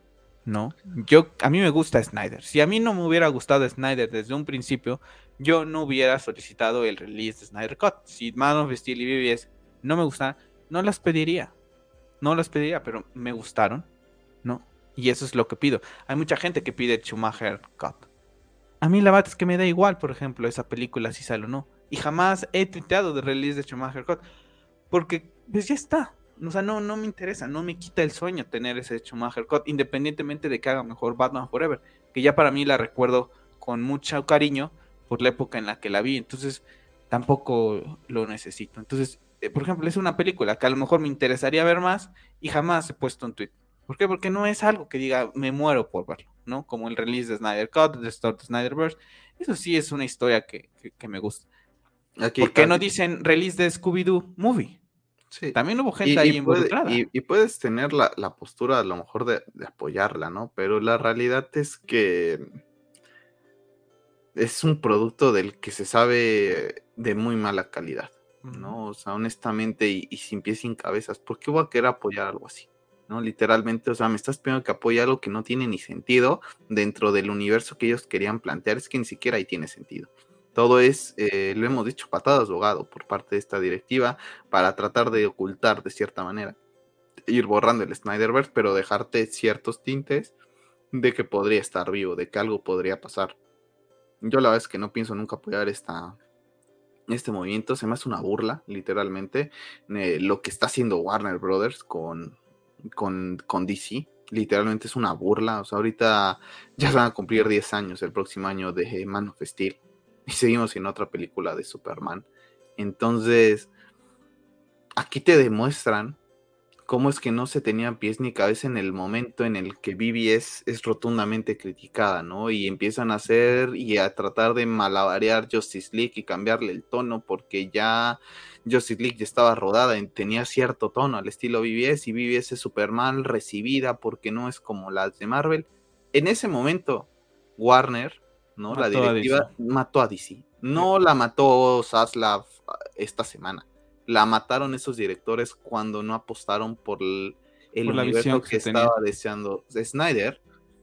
¿no? Yo, a mí me gusta Snyder. Si a mí no me hubiera gustado Snyder desde un principio, yo no hubiera solicitado el release de Snyder Cut. Si Man of Steel y BBS no me gustan, no las pediría. No las pediría, pero me gustaron, ¿no? Y eso es lo que pido. Hay mucha gente que pide Schumacher Cut. A mí la verdad es que me da igual, por ejemplo, esa película si sale o no. Y jamás he tuiteado de release de Schumacher Cut. Porque, pues ya está. O sea, no, no me interesa, no me quita el sueño tener ese Schumacher Cut, independientemente de que haga mejor Batman Forever, que ya para mí la recuerdo con mucho cariño por la época en la que la vi, entonces tampoco lo necesito. Entonces, por ejemplo, es una película que a lo mejor me interesaría ver más y jamás he puesto un tweet. ¿Por qué? Porque no es algo que diga, me muero por verlo, ¿no? Como el release de Snyder Cut, de Start Snyderverse. Eso sí es una historia que, me gusta. ¿Por qué no dicen release de Scooby-Doo Movie? Sí. También hubo gente ahí involucrada. y, puedes tener la, postura a lo mejor de, apoyarla, ¿no? Pero la realidad es que es un producto del que se sabe de muy mala calidad, ¿no? O sea, honestamente, y, sin pies sin cabezas, ¿por qué voy a querer apoyar algo así? ¿No? Literalmente, o sea, me estás pidiendo que apoye algo que no tiene ni sentido dentro del universo que ellos querían plantear, es que ni siquiera ahí tiene sentido. Todo es, eh, lo hemos dicho, patadas de por parte de esta directiva para tratar de ocultar de cierta manera, ir borrando el Snyderverse, pero dejarte ciertos tintes de que podría estar vivo, de que algo podría pasar. Yo la verdad es que no pienso nunca apoyar esta, este movimiento, se me hace una burla, literalmente, eh, lo que está haciendo Warner Brothers con, con, con DC, literalmente es una burla. O sea, ahorita ya van a cumplir 10 años el próximo año de Man of Steel y seguimos en otra película de Superman. Entonces, aquí te demuestran cómo es que no se tenían pies ni cabeza en el momento en el que Vivi es, rotundamente criticada, ¿no? Y empiezan a hacer y a tratar de malabarear Justice League y cambiarle el tono porque ya Justice League ya estaba rodada, y tenía cierto tono al estilo BBS y BBS es súper mal recibida porque no es como las de Marvel. En ese momento, Warner ¿no? la directiva mató a DC. No la mató Saslav ah, esta semana. La mataron esos directores cuando no apostaron por el, el universo que, estaba deseando Snyder.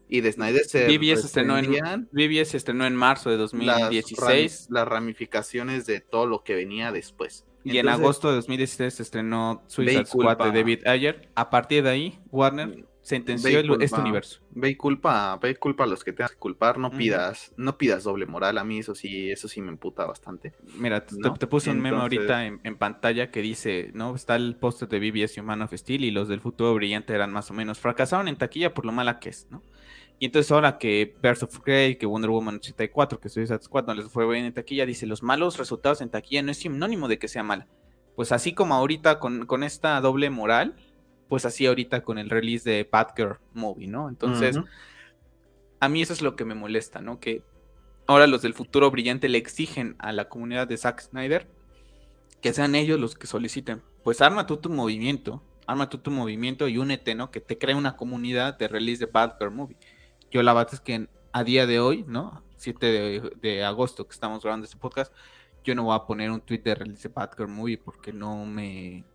Y de Snyder se BBS estrenó, en, BBS estrenó en marzo de 2016. Las, ramificaciones de todo lo que venía después. Y en agosto de 2016 se estrenó Suicide Squad de David Ayer. A partir de ahí, Warner sentenció este universo. Ve y culpa, ve culpa a los que tengas que culpar, no pidas, no pidas doble moral, a mí eso sí, eso sí me emputa bastante. Mira, te, puse un meme ahorita en, pantalla que dice, ¿no? Está el póster de BBS y Man of Steel y los del futuro brillante eran más o menos, fracasaron en taquilla por lo mala que es, ¿no? Y entonces ahora que Birds of Prey, que Wonder Woman 84, que Suicide Squad no les fue bien en taquilla, dice, los malos resultados en taquilla no es sinónimo de que sea mala. Pues así como ahorita con, con esta doble moral, pues así ahorita con el release de Batgirl Movie, ¿no? Entonces, a mí eso es lo que me molesta, ¿no? Que ahora los del futuro brillante le exigen a la comunidad de Zack Snyder que sean ellos los que soliciten. Pues arma tú tu movimiento, arma tú tu movimiento y únete, ¿no? Que te cree una comunidad de release de Batgirl Movie. Yo la verdad es que a día de hoy, ¿no? 7 de, de, agosto que estamos grabando este podcast, yo no voy a poner un tweet de release de Batgirl Movie porque no me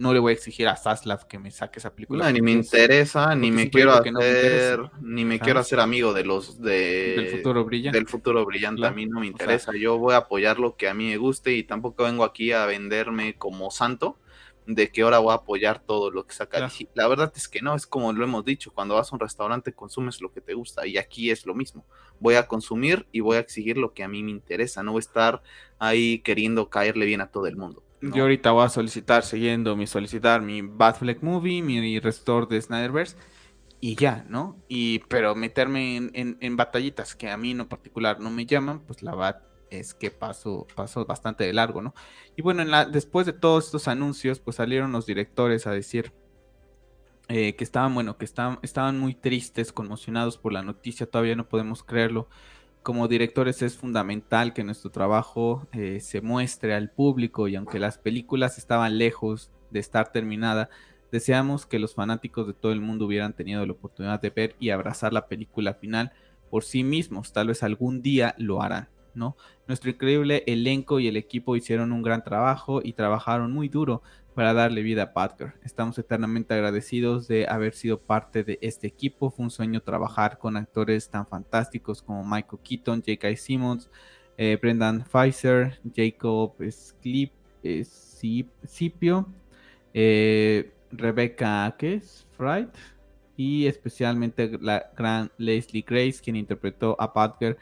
no le voy a exigir a Saslav que me saque esa película. ni me interesa, ni me quiero hacer, ni me quiero hacer amigo de los de del futuro brillante. Del futuro brillante, a mí no me interesa. Yo voy a apoyar lo que a mí me guste y tampoco vengo aquí a venderme como santo de que ahora voy a apoyar todo lo que saca La verdad es que no, es como lo hemos dicho, cuando vas a un restaurante consumes lo que te gusta y aquí es lo mismo. Voy a consumir y voy a exigir lo que a mí me interesa, no voy a estar ahí queriendo caerle bien a todo el mundo. Yo ahorita voy a solicitar, siguiendo mi solicitar mi Batfleck Movie, mi restore de Snyderverse y ya, ¿no? Y pero meterme en, en, batallitas que a mí en particular no me llaman, pues la verdad es que paso, paso bastante de largo, ¿no? Y bueno, después de todos estos anuncios, pues salieron los directores a decir eh, que estaban, bueno, que estaban, estaban muy tristes, conmocionados por la noticia, todavía no podemos creerlo como directores es fundamental que nuestro trabajo eh, se muestre al público y aunque las películas estaban lejos de estar terminada, deseamos que los fanáticos de todo el mundo hubieran tenido la oportunidad de ver y abrazar la película final por sí mismos. Tal vez algún día lo harán, ¿no? Nuestro increíble elenco y el equipo hicieron un gran trabajo y trabajaron muy duro para darle vida a Patker. Estamos eternamente agradecidos de haber sido parte de este equipo. Fue un sueño trabajar con actores tan fantásticos como Michael Keaton, J.K. Simmons, eh, Brendan Pfizer, Jacob eh, Scipio, eh, Rebecca es? Fright y especialmente la gran Leslie Grace, quien interpretó a Patker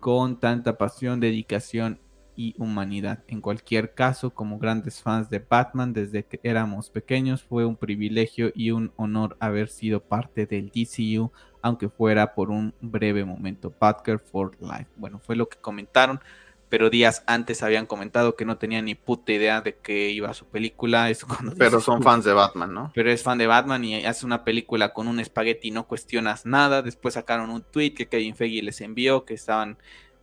con tanta pasión, dedicación y humanidad. En cualquier caso, como grandes fans de Batman desde que éramos pequeños, fue un privilegio y un honor haber sido parte del DCU, aunque fuera por un breve momento. Batgirl for Life. Bueno, fue lo que comentaron, pero días antes habían comentado que no tenían ni puta idea de que iba a su película. Eso pero son fans de Batman, ¿no? Pero es fan de Batman y hace una película con un espagueti y no cuestionas nada. Después sacaron un tweet que Kevin Feige les envió que estaban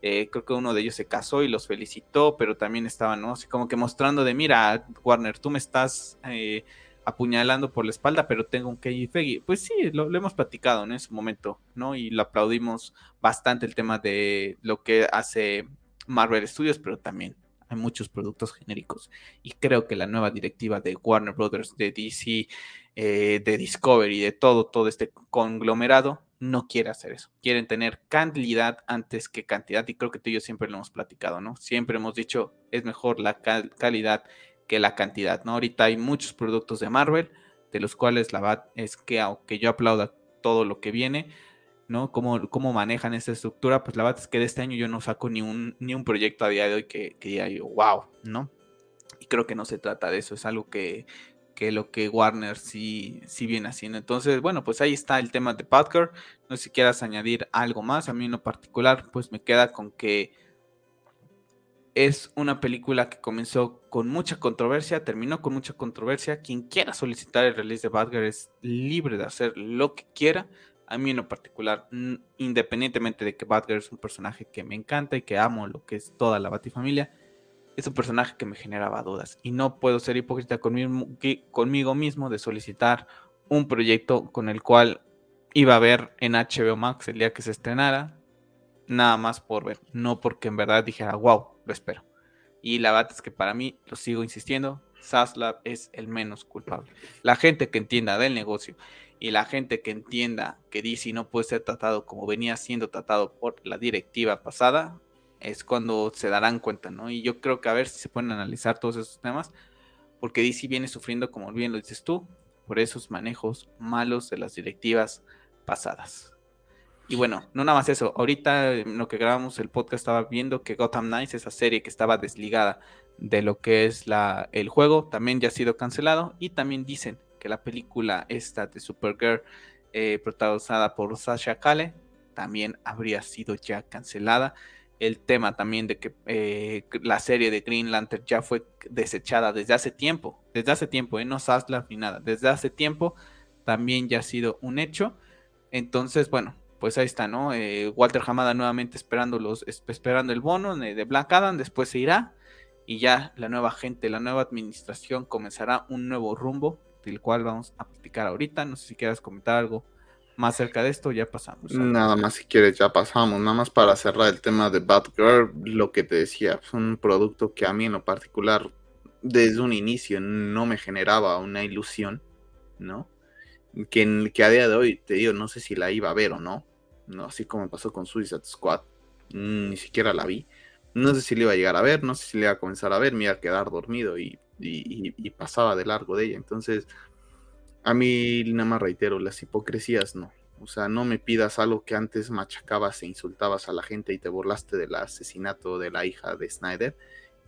Eh, creo que uno de ellos se casó y los felicitó, pero también estaban, ¿no? Así como que mostrando de, mira, Warner, tú me estás eh, apuñalando por la espalda, pero tengo un Keiji Fegi. Pues sí, lo, hemos platicado en ese momento, ¿no? Y lo aplaudimos bastante el tema de lo que hace Marvel Studios, pero también hay muchos productos genéricos. Y creo que la nueva directiva de Warner Brothers, de DC, eh, de Discovery, de todo, todo este conglomerado, no quiere hacer eso. Quieren tener calidad antes que cantidad. Y creo que tú y yo siempre lo hemos platicado, ¿no? Siempre hemos dicho, es mejor la calidad que la cantidad, ¿no? Ahorita hay muchos productos de Marvel, de los cuales la verdad es que aunque yo aplauda todo lo que viene, ¿no? Cómo, cómo manejan esa estructura, pues la verdad es que de este año yo no saco ni un, ni un proyecto a día de hoy que, que diga yo, wow, ¿no? Y creo que no se trata de eso, es algo que, que lo que Warner sí, sí viene haciendo. Entonces, bueno, pues ahí está el tema de Padker. No sé si quieras añadir algo más. A mí en lo particular, pues me queda con que es una película que comenzó con mucha controversia, terminó con mucha controversia. Quien quiera solicitar el release de Badger es libre de hacer lo que quiera. A mí en lo particular, independientemente de que Badger es un personaje que me encanta y que amo lo que es toda la Batifamilia, es un personaje que me generaba dudas. Y no puedo ser hipócrita conmigo, conmigo mismo de solicitar un proyecto con el cual iba a ver en HBO Max el día que se estrenara, nada más por ver, no porque en verdad dijera, wow, lo espero. Y la verdad es que para mí, lo sigo insistiendo, Saslab es el menos culpable. La gente que entienda del negocio y la gente que entienda que DC no puede ser tratado como venía siendo tratado por la directiva pasada, es cuando se darán cuenta, ¿no? Y yo creo que a ver si se pueden analizar todos esos temas, porque DC viene sufriendo, como bien lo dices tú, por esos manejos malos de las directivas pasadas. Y bueno, no nada más eso. Ahorita en lo que grabamos el podcast estaba viendo que Gotham Knights, esa serie que estaba desligada de lo que es la, el juego, también ya ha sido cancelado. Y también dicen que la película esta de Supergirl, eh, protagonizada por Sasha Kale, también habría sido ya cancelada. El tema también de que eh, la serie de Green Lantern ya fue desechada desde hace tiempo. Desde hace tiempo, ¿eh? no Sasla ni nada. Desde hace tiempo también ya ha sido un hecho. Entonces, bueno, pues ahí está, ¿no? Eh, Walter Hamada nuevamente esperando, esperando el bono de, Black Adam, después se irá y ya la nueva gente, la nueva administración comenzará un nuevo rumbo, del cual vamos a platicar ahorita. No sé si quieras comentar algo más cerca de esto, ya pasamos. Nada más si quieres, ya pasamos. Nada más para cerrar el tema de Batgirl, lo que te decía, es un producto que a mí en lo particular, desde un inicio, no me generaba una ilusión, ¿no? que, que a día de hoy, te digo, no sé si la iba a ver o no, no así como pasó con Suicide Squad, ni siquiera la vi. No sé si le iba a llegar a ver, no sé si le iba a comenzar a ver, me iba a quedar dormido y, y, pasaba de largo de ella. Entonces, a mí nada más reitero, las hipocresías no. O sea, no me pidas algo que antes machacabas e insultabas a la gente y te burlaste del asesinato de la hija de Snyder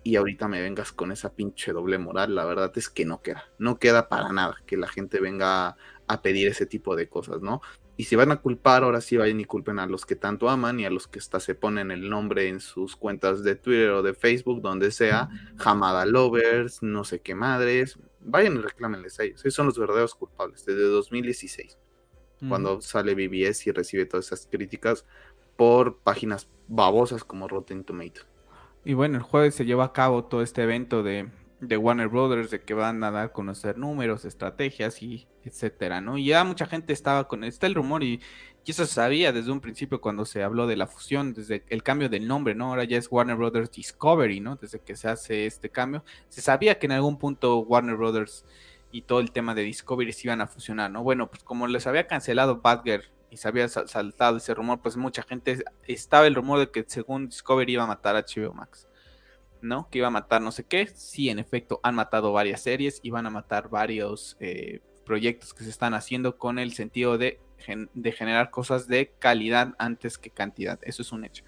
y ahorita me vengas con esa pinche doble moral, la verdad es que no queda, no queda para nada que la gente venga a pedir ese tipo de cosas, ¿no? Y si van a culpar, ahora sí vayan y culpen a los que tanto aman y a los que hasta se ponen el nombre en sus cuentas de Twitter o de Facebook, donde sea, Hamada Lovers, no sé qué madres, vayan y reclámenles a ellos, ellos son los verdaderos culpables, desde 2016, cuando sale BBS y recibe todas esas críticas por páginas babosas como Rotten Tomatoes. Y bueno, el jueves se lleva a cabo todo este evento de de Warner Brothers de que van a dar a conocer números, estrategias y etcétera, ¿no? Y ya mucha gente estaba con está el rumor y, eso se sabía desde un principio cuando se habló de la fusión, desde el cambio del nombre, ¿no? Ahora ya es Warner Brothers Discovery, ¿no? Desde que se hace este cambio, se sabía que en algún punto Warner Brothers y todo el tema de Discovery se iban a fusionar, ¿no? Bueno, pues como les había cancelado Badger y se había saltado ese rumor, pues mucha gente estaba el rumor de que según Discovery iba a matar a HBO Max. ¿No? Que iba a matar no sé qué. Sí, en efecto, han matado varias series y van a matar varios eh, proyectos que se están haciendo con el sentido de, de, generar cosas de calidad antes que cantidad. Eso es un hecho.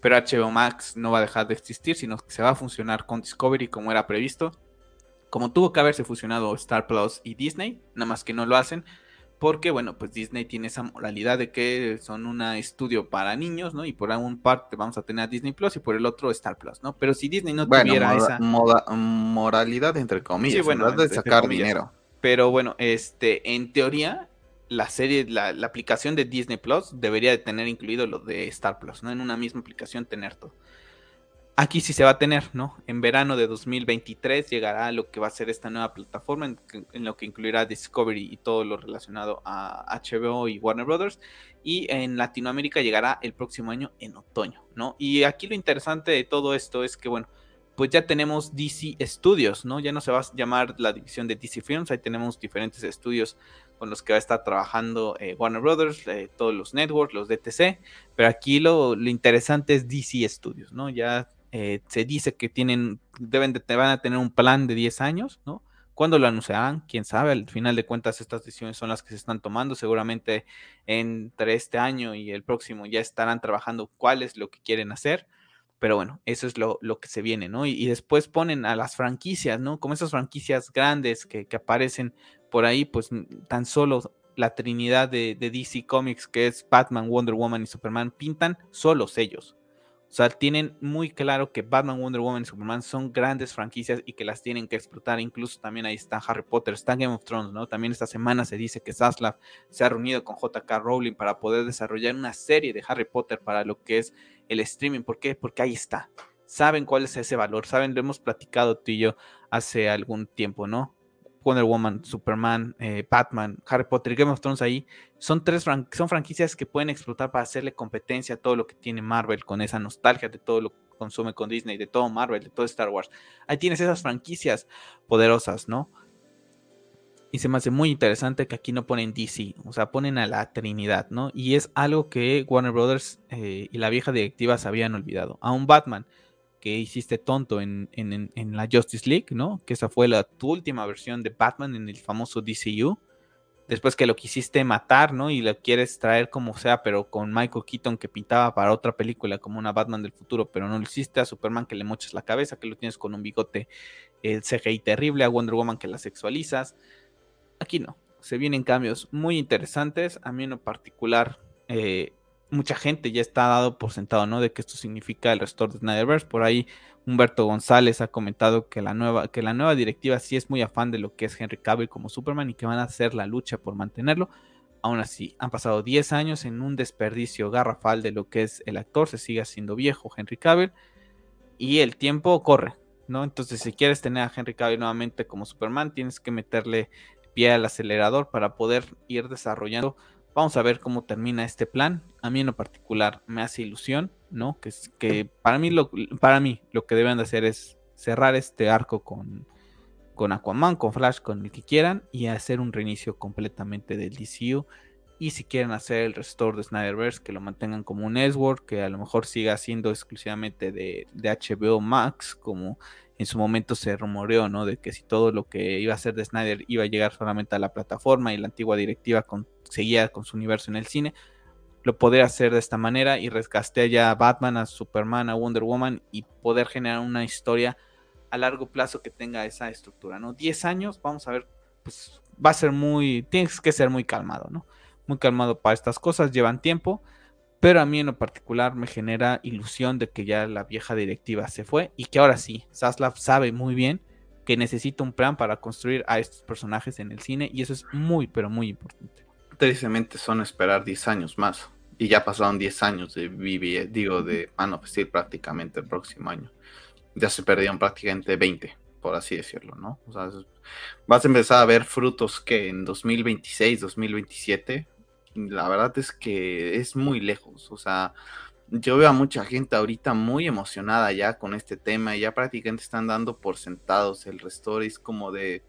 Pero HBO Max no va a dejar de existir, sino que se va a funcionar con Discovery como era previsto. Como tuvo que haberse fusionado Star Plus y Disney, nada más que no lo hacen porque bueno, pues Disney tiene esa moralidad de que son un estudio para niños, ¿no? Y por un parte vamos a tener a Disney Plus y por el otro Star Plus, ¿no? Pero si Disney no tuviera esa moralidad entre comillas, sí, bueno, de sacar dinero. Pero bueno, este, en teoría la serie, la, aplicación de Disney Plus debería de tener incluido lo de Star Plus, ¿no? En una misma aplicación tener todo. Aquí sí se va a tener, ¿no? En verano de 2023 llegará lo que va a ser esta nueva plataforma, en, lo que incluirá Discovery y todo lo relacionado a HBO y Warner Brothers. Y en Latinoamérica llegará el próximo año en otoño, ¿no? Y aquí lo interesante de todo esto es que, bueno, pues ya tenemos DC Studios, ¿no? Ya no se va a llamar la división de DC Films, ahí tenemos diferentes estudios con los que va a estar trabajando eh, Warner Brothers, eh, todos los networks, los DTC, pero aquí lo, interesante es DC Studios, ¿no? Ya eh, se dice que tienen, deben de, van a tener un plan de 10 años, ¿no? ¿Cuándo lo anunciarán? Quién sabe, al final de cuentas estas decisiones son las que se están tomando, seguramente entre este año y el próximo ya estarán trabajando cuál es lo que quieren hacer, pero bueno, eso es lo, que se viene, ¿no? Y, después ponen a las franquicias, ¿no? Como esas franquicias grandes que, que aparecen por ahí, pues tan solo la trinidad de, DC Comics, que es Batman, Wonder Woman y Superman, pintan solos ellos. O sea, tienen muy claro que Batman, Wonder Woman y Superman son grandes franquicias y que las tienen que explotar. Incluso también ahí está Harry Potter, está Game of Thrones, ¿no? También esta semana se dice que Zaslav se ha reunido con JK Rowling para poder desarrollar una serie de Harry Potter para lo que es el streaming. ¿Por qué? Porque ahí está. Saben cuál es ese valor, saben, lo hemos platicado tú y yo hace algún tiempo, ¿no? Wonder Woman, Superman, eh, Batman, Harry Potter Game of Thrones ahí, son tres son franquicias que pueden explotar para hacerle competencia a todo lo que tiene Marvel con esa nostalgia de todo lo que consume con Disney, de todo Marvel, de todo Star Wars. Ahí tienes esas franquicias poderosas, ¿no? Y se me hace muy interesante que aquí no ponen DC, o sea, ponen a la Trinidad, ¿no? Y es algo que Warner Brothers eh, y la vieja directiva se habían olvidado. A un Batman que hiciste tonto en, la Justice League, ¿no? Que esa fue la, tu última versión de Batman en el famoso DCU. Después que lo quisiste matar, ¿no? Y lo quieres traer como sea, pero con Michael Keaton que pintaba para otra película como una Batman del futuro, pero no lo hiciste. A Superman que le mochas la cabeza, que lo tienes con un bigote el CGI terrible. A Wonder Woman que la sexualizas. Aquí no. Se vienen cambios muy interesantes. A mí en particular eh, mucha gente ya está dado por sentado, ¿no? De que esto significa el restore de Snyderverse. Por ahí Humberto González ha comentado que la nueva, que la nueva directiva sí es muy afán de lo que es Henry Cavill como Superman y que van a hacer la lucha por mantenerlo. Aún así, han pasado 10 años en un desperdicio garrafal de lo que es el actor, se sigue haciendo viejo Henry Cavill y el tiempo corre, ¿no? Entonces, si quieres tener a Henry Cavill nuevamente como Superman, tienes que meterle pie al acelerador para poder ir desarrollando Vamos a ver cómo termina este plan. A mí en lo particular me hace ilusión, ¿no? Que, que para, mí lo, para mí lo que deben de hacer es cerrar este arco con, con Aquaman, con Flash, con el que quieran y hacer un reinicio completamente del DCU. Y si quieren hacer el restore de Snyderverse, que lo mantengan como un network, que a lo mejor siga siendo exclusivamente de, de HBO Max, como en su momento se rumoreó, ¿no? De que si todo lo que iba a ser de Snyder iba a llegar solamente a la plataforma y la antigua directiva con seguía con su universo en el cine, lo podría hacer de esta manera y rescaste ya a Batman, a Superman, a Wonder Woman y poder generar una historia a largo plazo que tenga esa estructura, ¿no? 10 años, vamos a ver, pues va a ser muy, tienes que ser muy calmado, ¿no? Muy calmado para estas cosas, llevan tiempo, pero a mí en lo particular me genera ilusión de que ya la vieja directiva se fue y que ahora sí, Saslav sabe muy bien que necesita un plan para construir a estos personajes en el cine y eso es muy, pero muy importante tristemente son esperar 10 años más. Y ya pasaron 10 años de BB, digo, de Man of Steel prácticamente el próximo año. Ya se perdieron prácticamente 20, por así decirlo, ¿no? O sea, vas a empezar a ver frutos que en 2026, 2027, la verdad es que es muy lejos. O sea, yo veo a mucha gente ahorita muy emocionada ya con este tema y ya prácticamente están dando por sentados el restore. Es como de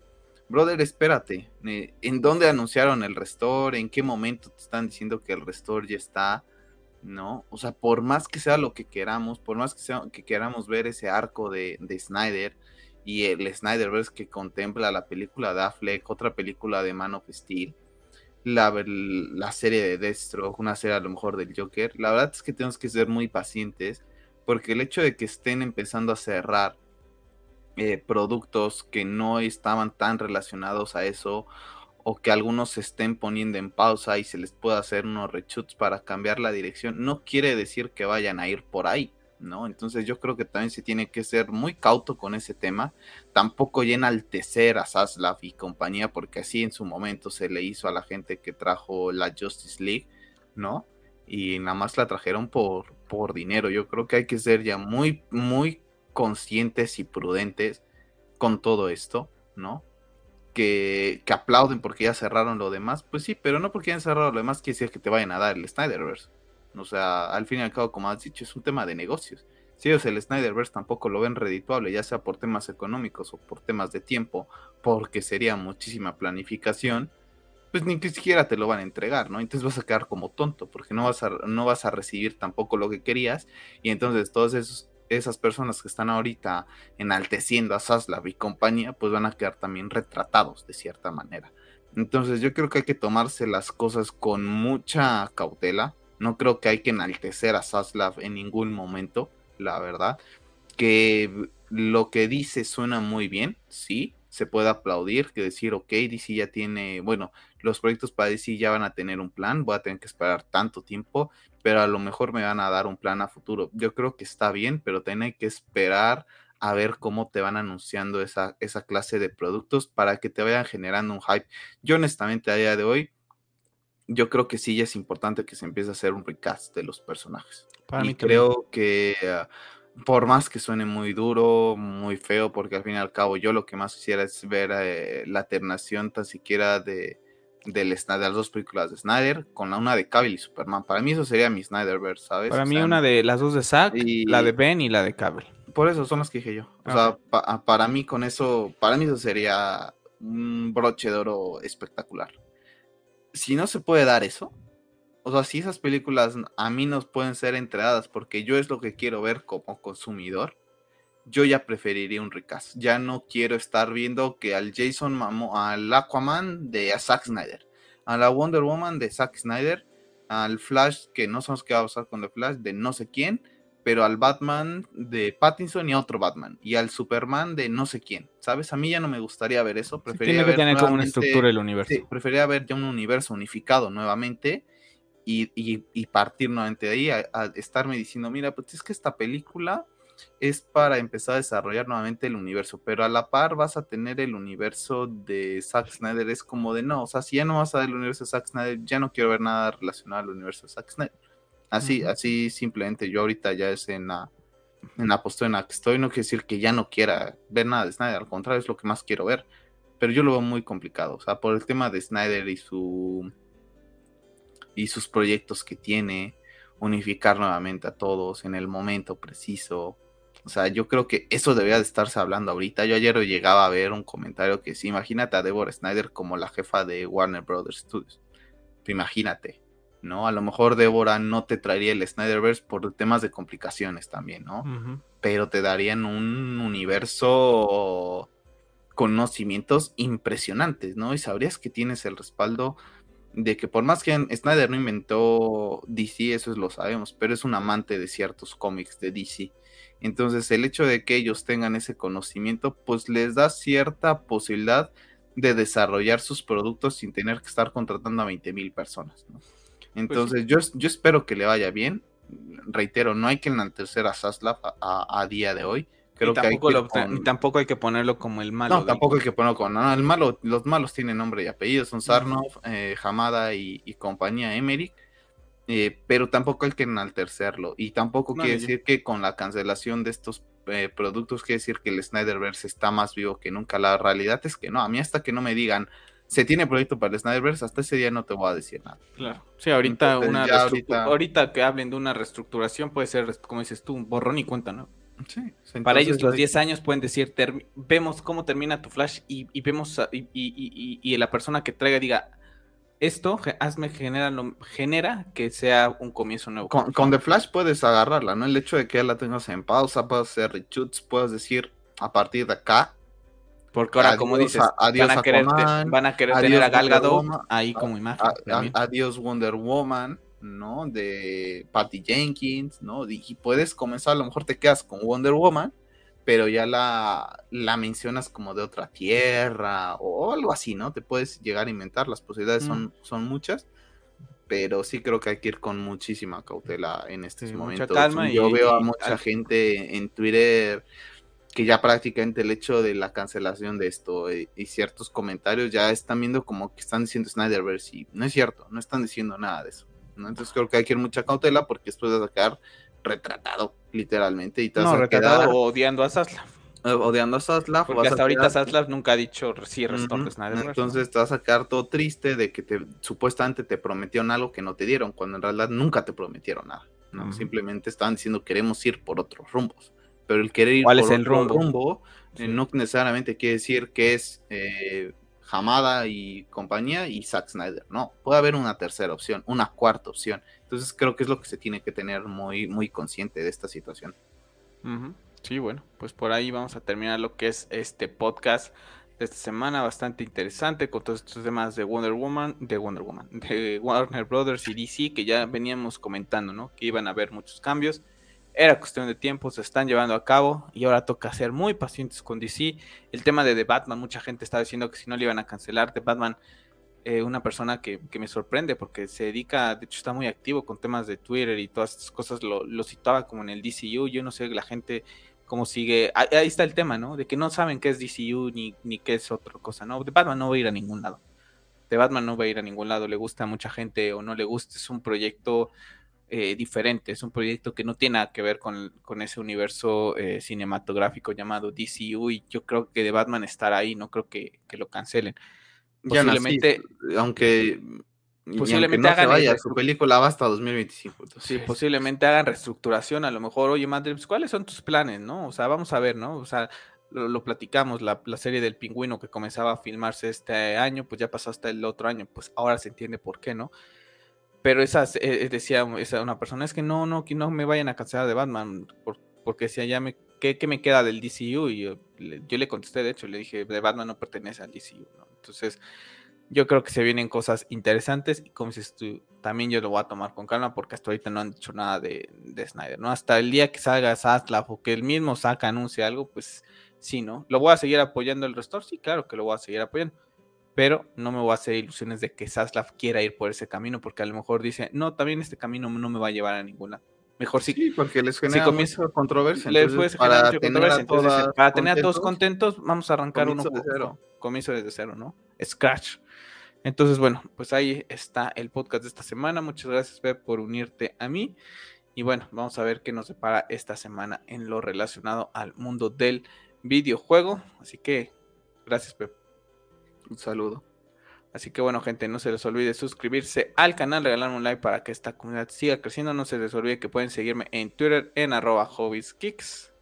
brother, espérate, eh, ¿en dónde anunciaron el restore? ¿En qué momento te están diciendo que el restore ya está? ¿No? O sea, por más que sea lo que queramos, por más que, sea, que queramos ver ese arco de, Snyder y el Snyderverse que contempla la película de Affleck, otra película de Man of Steel, la, la serie de Deathstroke, una serie a lo mejor del Joker, la verdad es que tenemos que ser muy pacientes porque el hecho de que estén empezando a cerrar eh, productos que no estaban tan relacionados a eso o que algunos se estén poniendo en pausa y se les pueda hacer unos reshoots para cambiar la dirección, no quiere decir que vayan a ir por ahí. ¿no? Entonces yo creo que también se tiene que ser muy cauto con ese tema, tampoco y enaltecer a Zaslav y compañía, porque así en su momento se le hizo a la gente que trajo la Justice League, ¿no? Y nada más la trajeron por, por dinero. Yo creo que hay que ser ya muy, muy conscientes y prudentes con todo esto, ¿no? Que, que, aplauden porque ya cerraron lo demás, pues sí, pero no porque hayan cerrado lo demás quiere decir que te vayan a dar el Snyderverse. O sea, al fin y al cabo, como has dicho, es un tema de negocios. Si ellos el Snyderverse tampoco lo ven redituable, ya sea por temas económicos o por temas de tiempo, porque sería muchísima planificación, pues ni siquiera te lo van a entregar, ¿no? Entonces vas a quedar como tonto, porque no vas a, no vas a recibir tampoco lo que querías, y entonces todas esas personas que están ahorita enalteciendo a Saslav y compañía, pues van a quedar también retratados de cierta manera. Entonces yo creo que hay que tomarse las cosas con mucha cautela, no creo que hay que enaltecer a Saslav en ningún momento, la verdad. Que lo que dice suena muy bien, sí, se puede aplaudir, que decir, ok, DC ya tiene, bueno, los proyectos para DC ya van a tener un plan, voy a tener que esperar tanto tiempo, pero a lo mejor me van a dar un plan a futuro. Yo creo que está bien, pero también hay que esperar a ver cómo te van anunciando esa, esa clase de productos para que te vayan generando un hype. Yo honestamente a día de hoy yo creo que sí ya es importante que se empiece a hacer un recast de los personajes. Para y mí creo que ah, por más que suene muy duro, muy feo, porque al fin y al cabo yo lo que más quisiera es ver eh, la ternación tan siquiera de, de las dos películas de Snyder con la una de Cavill y Superman. Para mí eso sería mi Snyderverse, ¿sabes? Para mí una de las dos de Zack, la de Ben y la de Cavill. Por eso son las que dije yo. O sea, ah, para mí con eso, para mí eso sería un broche de oro espectacular si no se puede dar eso, o sea, si esas películas a mí nos pueden ser entregadas porque yo es lo que quiero ver como consumidor, yo ya preferiría un recast. Ya no quiero estar viendo que al Jason Mamo, al Aquaman de Zack Snyder, a la Wonder Woman de Zack Snyder, al Flash, que no sabemos qué va a pasar con The Flash, de no sé quién, pero al Batman de Pattinson y a otro Batman, y al Superman de no sé quién, ¿sabes? A mí ya no me gustaría ver eso, preferiría tiene que tener como una estructura el universo. Sí, preferiría ver ya un universo unificado nuevamente y, partir nuevamente de ahí a, estarme diciendo, mira, pues es que esta película es para empezar a desarrollar nuevamente el universo, pero a la par vas a tener el universo de Zack Snyder, es como de no, o sea, si ya no vas a ver el universo de Zack Snyder, ya no quiero ver nada relacionado al universo de Zack Snyder. Así, así simplemente yo ahorita ya es en la, en la postura en la que estoy, no quiere decir que ya no quiera ver nada de Snyder, al contrario, es lo que más quiero ver. Pero yo lo veo muy complicado, o sea, por el tema de Snyder y su y sus proyectos que tiene, unificar nuevamente a todos en el momento preciso. O sea, yo creo que eso debería de estarse hablando ahorita. Yo ayer llegaba a ver un comentario que sí, imagínate a Deborah Snyder como la jefa de Warner Brothers Studios. Imagínate. ¿no? A lo mejor Débora no te traería el Snyderverse por temas de complicaciones también, ¿no? Pero te darían un universo conocimientos impresionantes, ¿no? Y sabrías que tienes el respaldo de que por más que Snyder no inventó DC, eso lo sabemos, pero es un amante de ciertos cómics de DC. Entonces el hecho de que ellos tengan ese conocimiento, pues les da cierta posibilidad de desarrollar sus productos sin tener que estar contratando a 20 mil personas, ¿no? Pues Entonces, yo, yo espero que le vaya bien. Reitero, no hay que enaltecer a Saslav a, día de hoy. Creo que hay que tampoco hay que ponerlo como el malo. No, tampoco hay que ponerlo como no, el malo. Los malos tienen nombre y apellido, son Sarnov, eh, Hamada y, compañía Emmerich. Eh, pero tampoco hay que enaltecerlo. Y tampoco quiere decir que con la cancelación de estos eh, productos, quiere decir que el Snyderverse está más vivo que nunca. La realidad es que no. A mí hasta que no me digan, se tiene proyecto para el Snyderverse, hasta ese día no te voy a decir nada. Claro. Sí, ahorita una ahorita... que hablen de una reestructuración puede ser, como dices tú, un borrón y cuenta, ¿no? Sí. Para ellos los 10 años pueden decir, vemos cómo termina tu flash y, vemos y, y, la persona que traiga diga, esto hazme genera, genera que sea un comienzo nuevo. Con, con, The Flash puedes agarrarla, ¿no? El hecho de que ya la tengas en pausa, puedes hacer reshoots, puedes decir, a partir de acá porque ahora, como dices, van, a querer, van a querer tener a Gal Gadot ahí como imagen. adiós Wonder Woman, ¿no? De Patty Jenkins, ¿no? Y puedes comenzar, a lo mejor te quedas con Wonder Woman, pero ya la, la mencionas como de otra tierra o algo así, ¿no? Te puedes llegar a inventar, las posibilidades son, mm. son muchas. pero sí creo que hay que ir con muchísima cautela en estos momentos. Calma Yo veo a mucha gente en Twitter que ya prácticamente el hecho de la cancelación de esto y, ciertos comentarios ya están viendo como que están diciendo Snyderverse y no es cierto, no están diciendo nada de eso. Entonces creo que hay que ir mucha cautela porque esto va a sacar retratado, literalmente. Y no, retratado odiando a Zaslav. Odiando a Zaslav. Porque hasta ahorita Zaslav nunca ha dicho sí, uh Entonces te va a sacar todo triste de que te supuestamente te prometieron algo que no te dieron, cuando en realidad nunca te prometieron nada. ¿no? Simplemente estaban diciendo queremos ir por otros rumbos pero el querer ir por es el rumbo, eh, no necesariamente quiere decir que es eh, Hamada y compañía y Zack Snyder, no, puede haber una tercera opción, una cuarta opción, entonces creo que es lo que se tiene que tener muy, muy consciente de esta situación. Sí, bueno, pues por ahí vamos a terminar lo que es este podcast de esta semana, bastante interesante con todos estos temas de Wonder Woman, de Wonder Woman, de Warner Brothers y DC que ya veníamos comentando, ¿no? Que iban a haber muchos cambios era cuestión de tiempo, se están llevando a cabo y ahora toca ser muy pacientes con DC. El tema de The Batman, mucha gente está diciendo que si no le iban a cancelar The Batman, eh, una persona que, me sorprende porque se dedica, de hecho está muy activo con temas de Twitter y todas estas cosas, lo, lo citaba como en el DCU, yo no sé la gente cómo sigue, ahí, está el tema, ¿no? De que no saben qué es DCU ni, ni qué es otra cosa, ¿no? The Batman no va a ir a ningún lado. The Batman no va a ir a ningún lado, le gusta a mucha gente o no le gusta, es un proyecto eh, diferente, es un proyecto que no tiene nada que ver con, ese universo eh, cinematográfico llamado DCU y yo creo que de Batman estará ahí, no creo que, lo cancelen. Posiblemente, aunque posiblemente hagan vaya, su película va hasta 2025. Sí, posiblemente hagan reestructuración, a lo mejor, oye, Madrid, pues, ¿cuáles son tus planes, no? O sea, vamos a ver, ¿no? O sea, lo, platicamos, la, la, serie del pingüino que comenzaba a filmarse este año, pues ya pasó hasta el otro año, pues ahora se entiende por qué, ¿no? Pero esas, eh, eh, decía esa, una persona, es que no, no, que no me vayan a cancelar de Batman, porque si allá me, ¿qué, me queda del DCU? Y yo, le contesté, de hecho, le dije, de Batman no pertenece al DCU, ¿no? Entonces, yo creo que se vienen cosas interesantes y como dices tú, también yo lo voy a tomar con calma porque hasta ahorita no han dicho nada de, de Snyder, ¿no? Hasta el día que salga Zaslav o que el mismo saca anuncie algo, pues sí, ¿no? ¿Lo voy a seguir apoyando el restore? Sí, claro que lo voy a seguir apoyando pero no me voy a hacer ilusiones de que Saslav quiera ir por ese camino, porque a lo mejor dice, no, también este camino no me va a llevar a ninguna. Mejor sí. Sí, porque les genera mucha controversia. para tener, a, para tener a todos contentos, vamos a arrancar uno de cero. Comienzo desde cero, ¿no? Scratch. Entonces, bueno, pues ahí está el podcast de esta semana. Muchas gracias, Pep, por unirte a mí. Y bueno, vamos a ver qué nos separa esta semana en lo relacionado al mundo del videojuego. Así que, gracias, Pep. Un saludo. Así que bueno, gente, no se les olvide suscribirse al canal, regalarme un like para que esta comunidad siga creciendo. No se les olvide que pueden seguirme en Twitter en arroba hobbieskicks.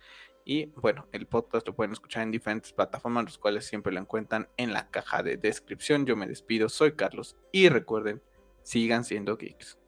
Y bueno, el podcast lo pueden escuchar en diferentes plataformas, los cuales siempre lo encuentran en la caja de descripción. Yo me despido, soy Carlos y recuerden, sigan siendo geeks.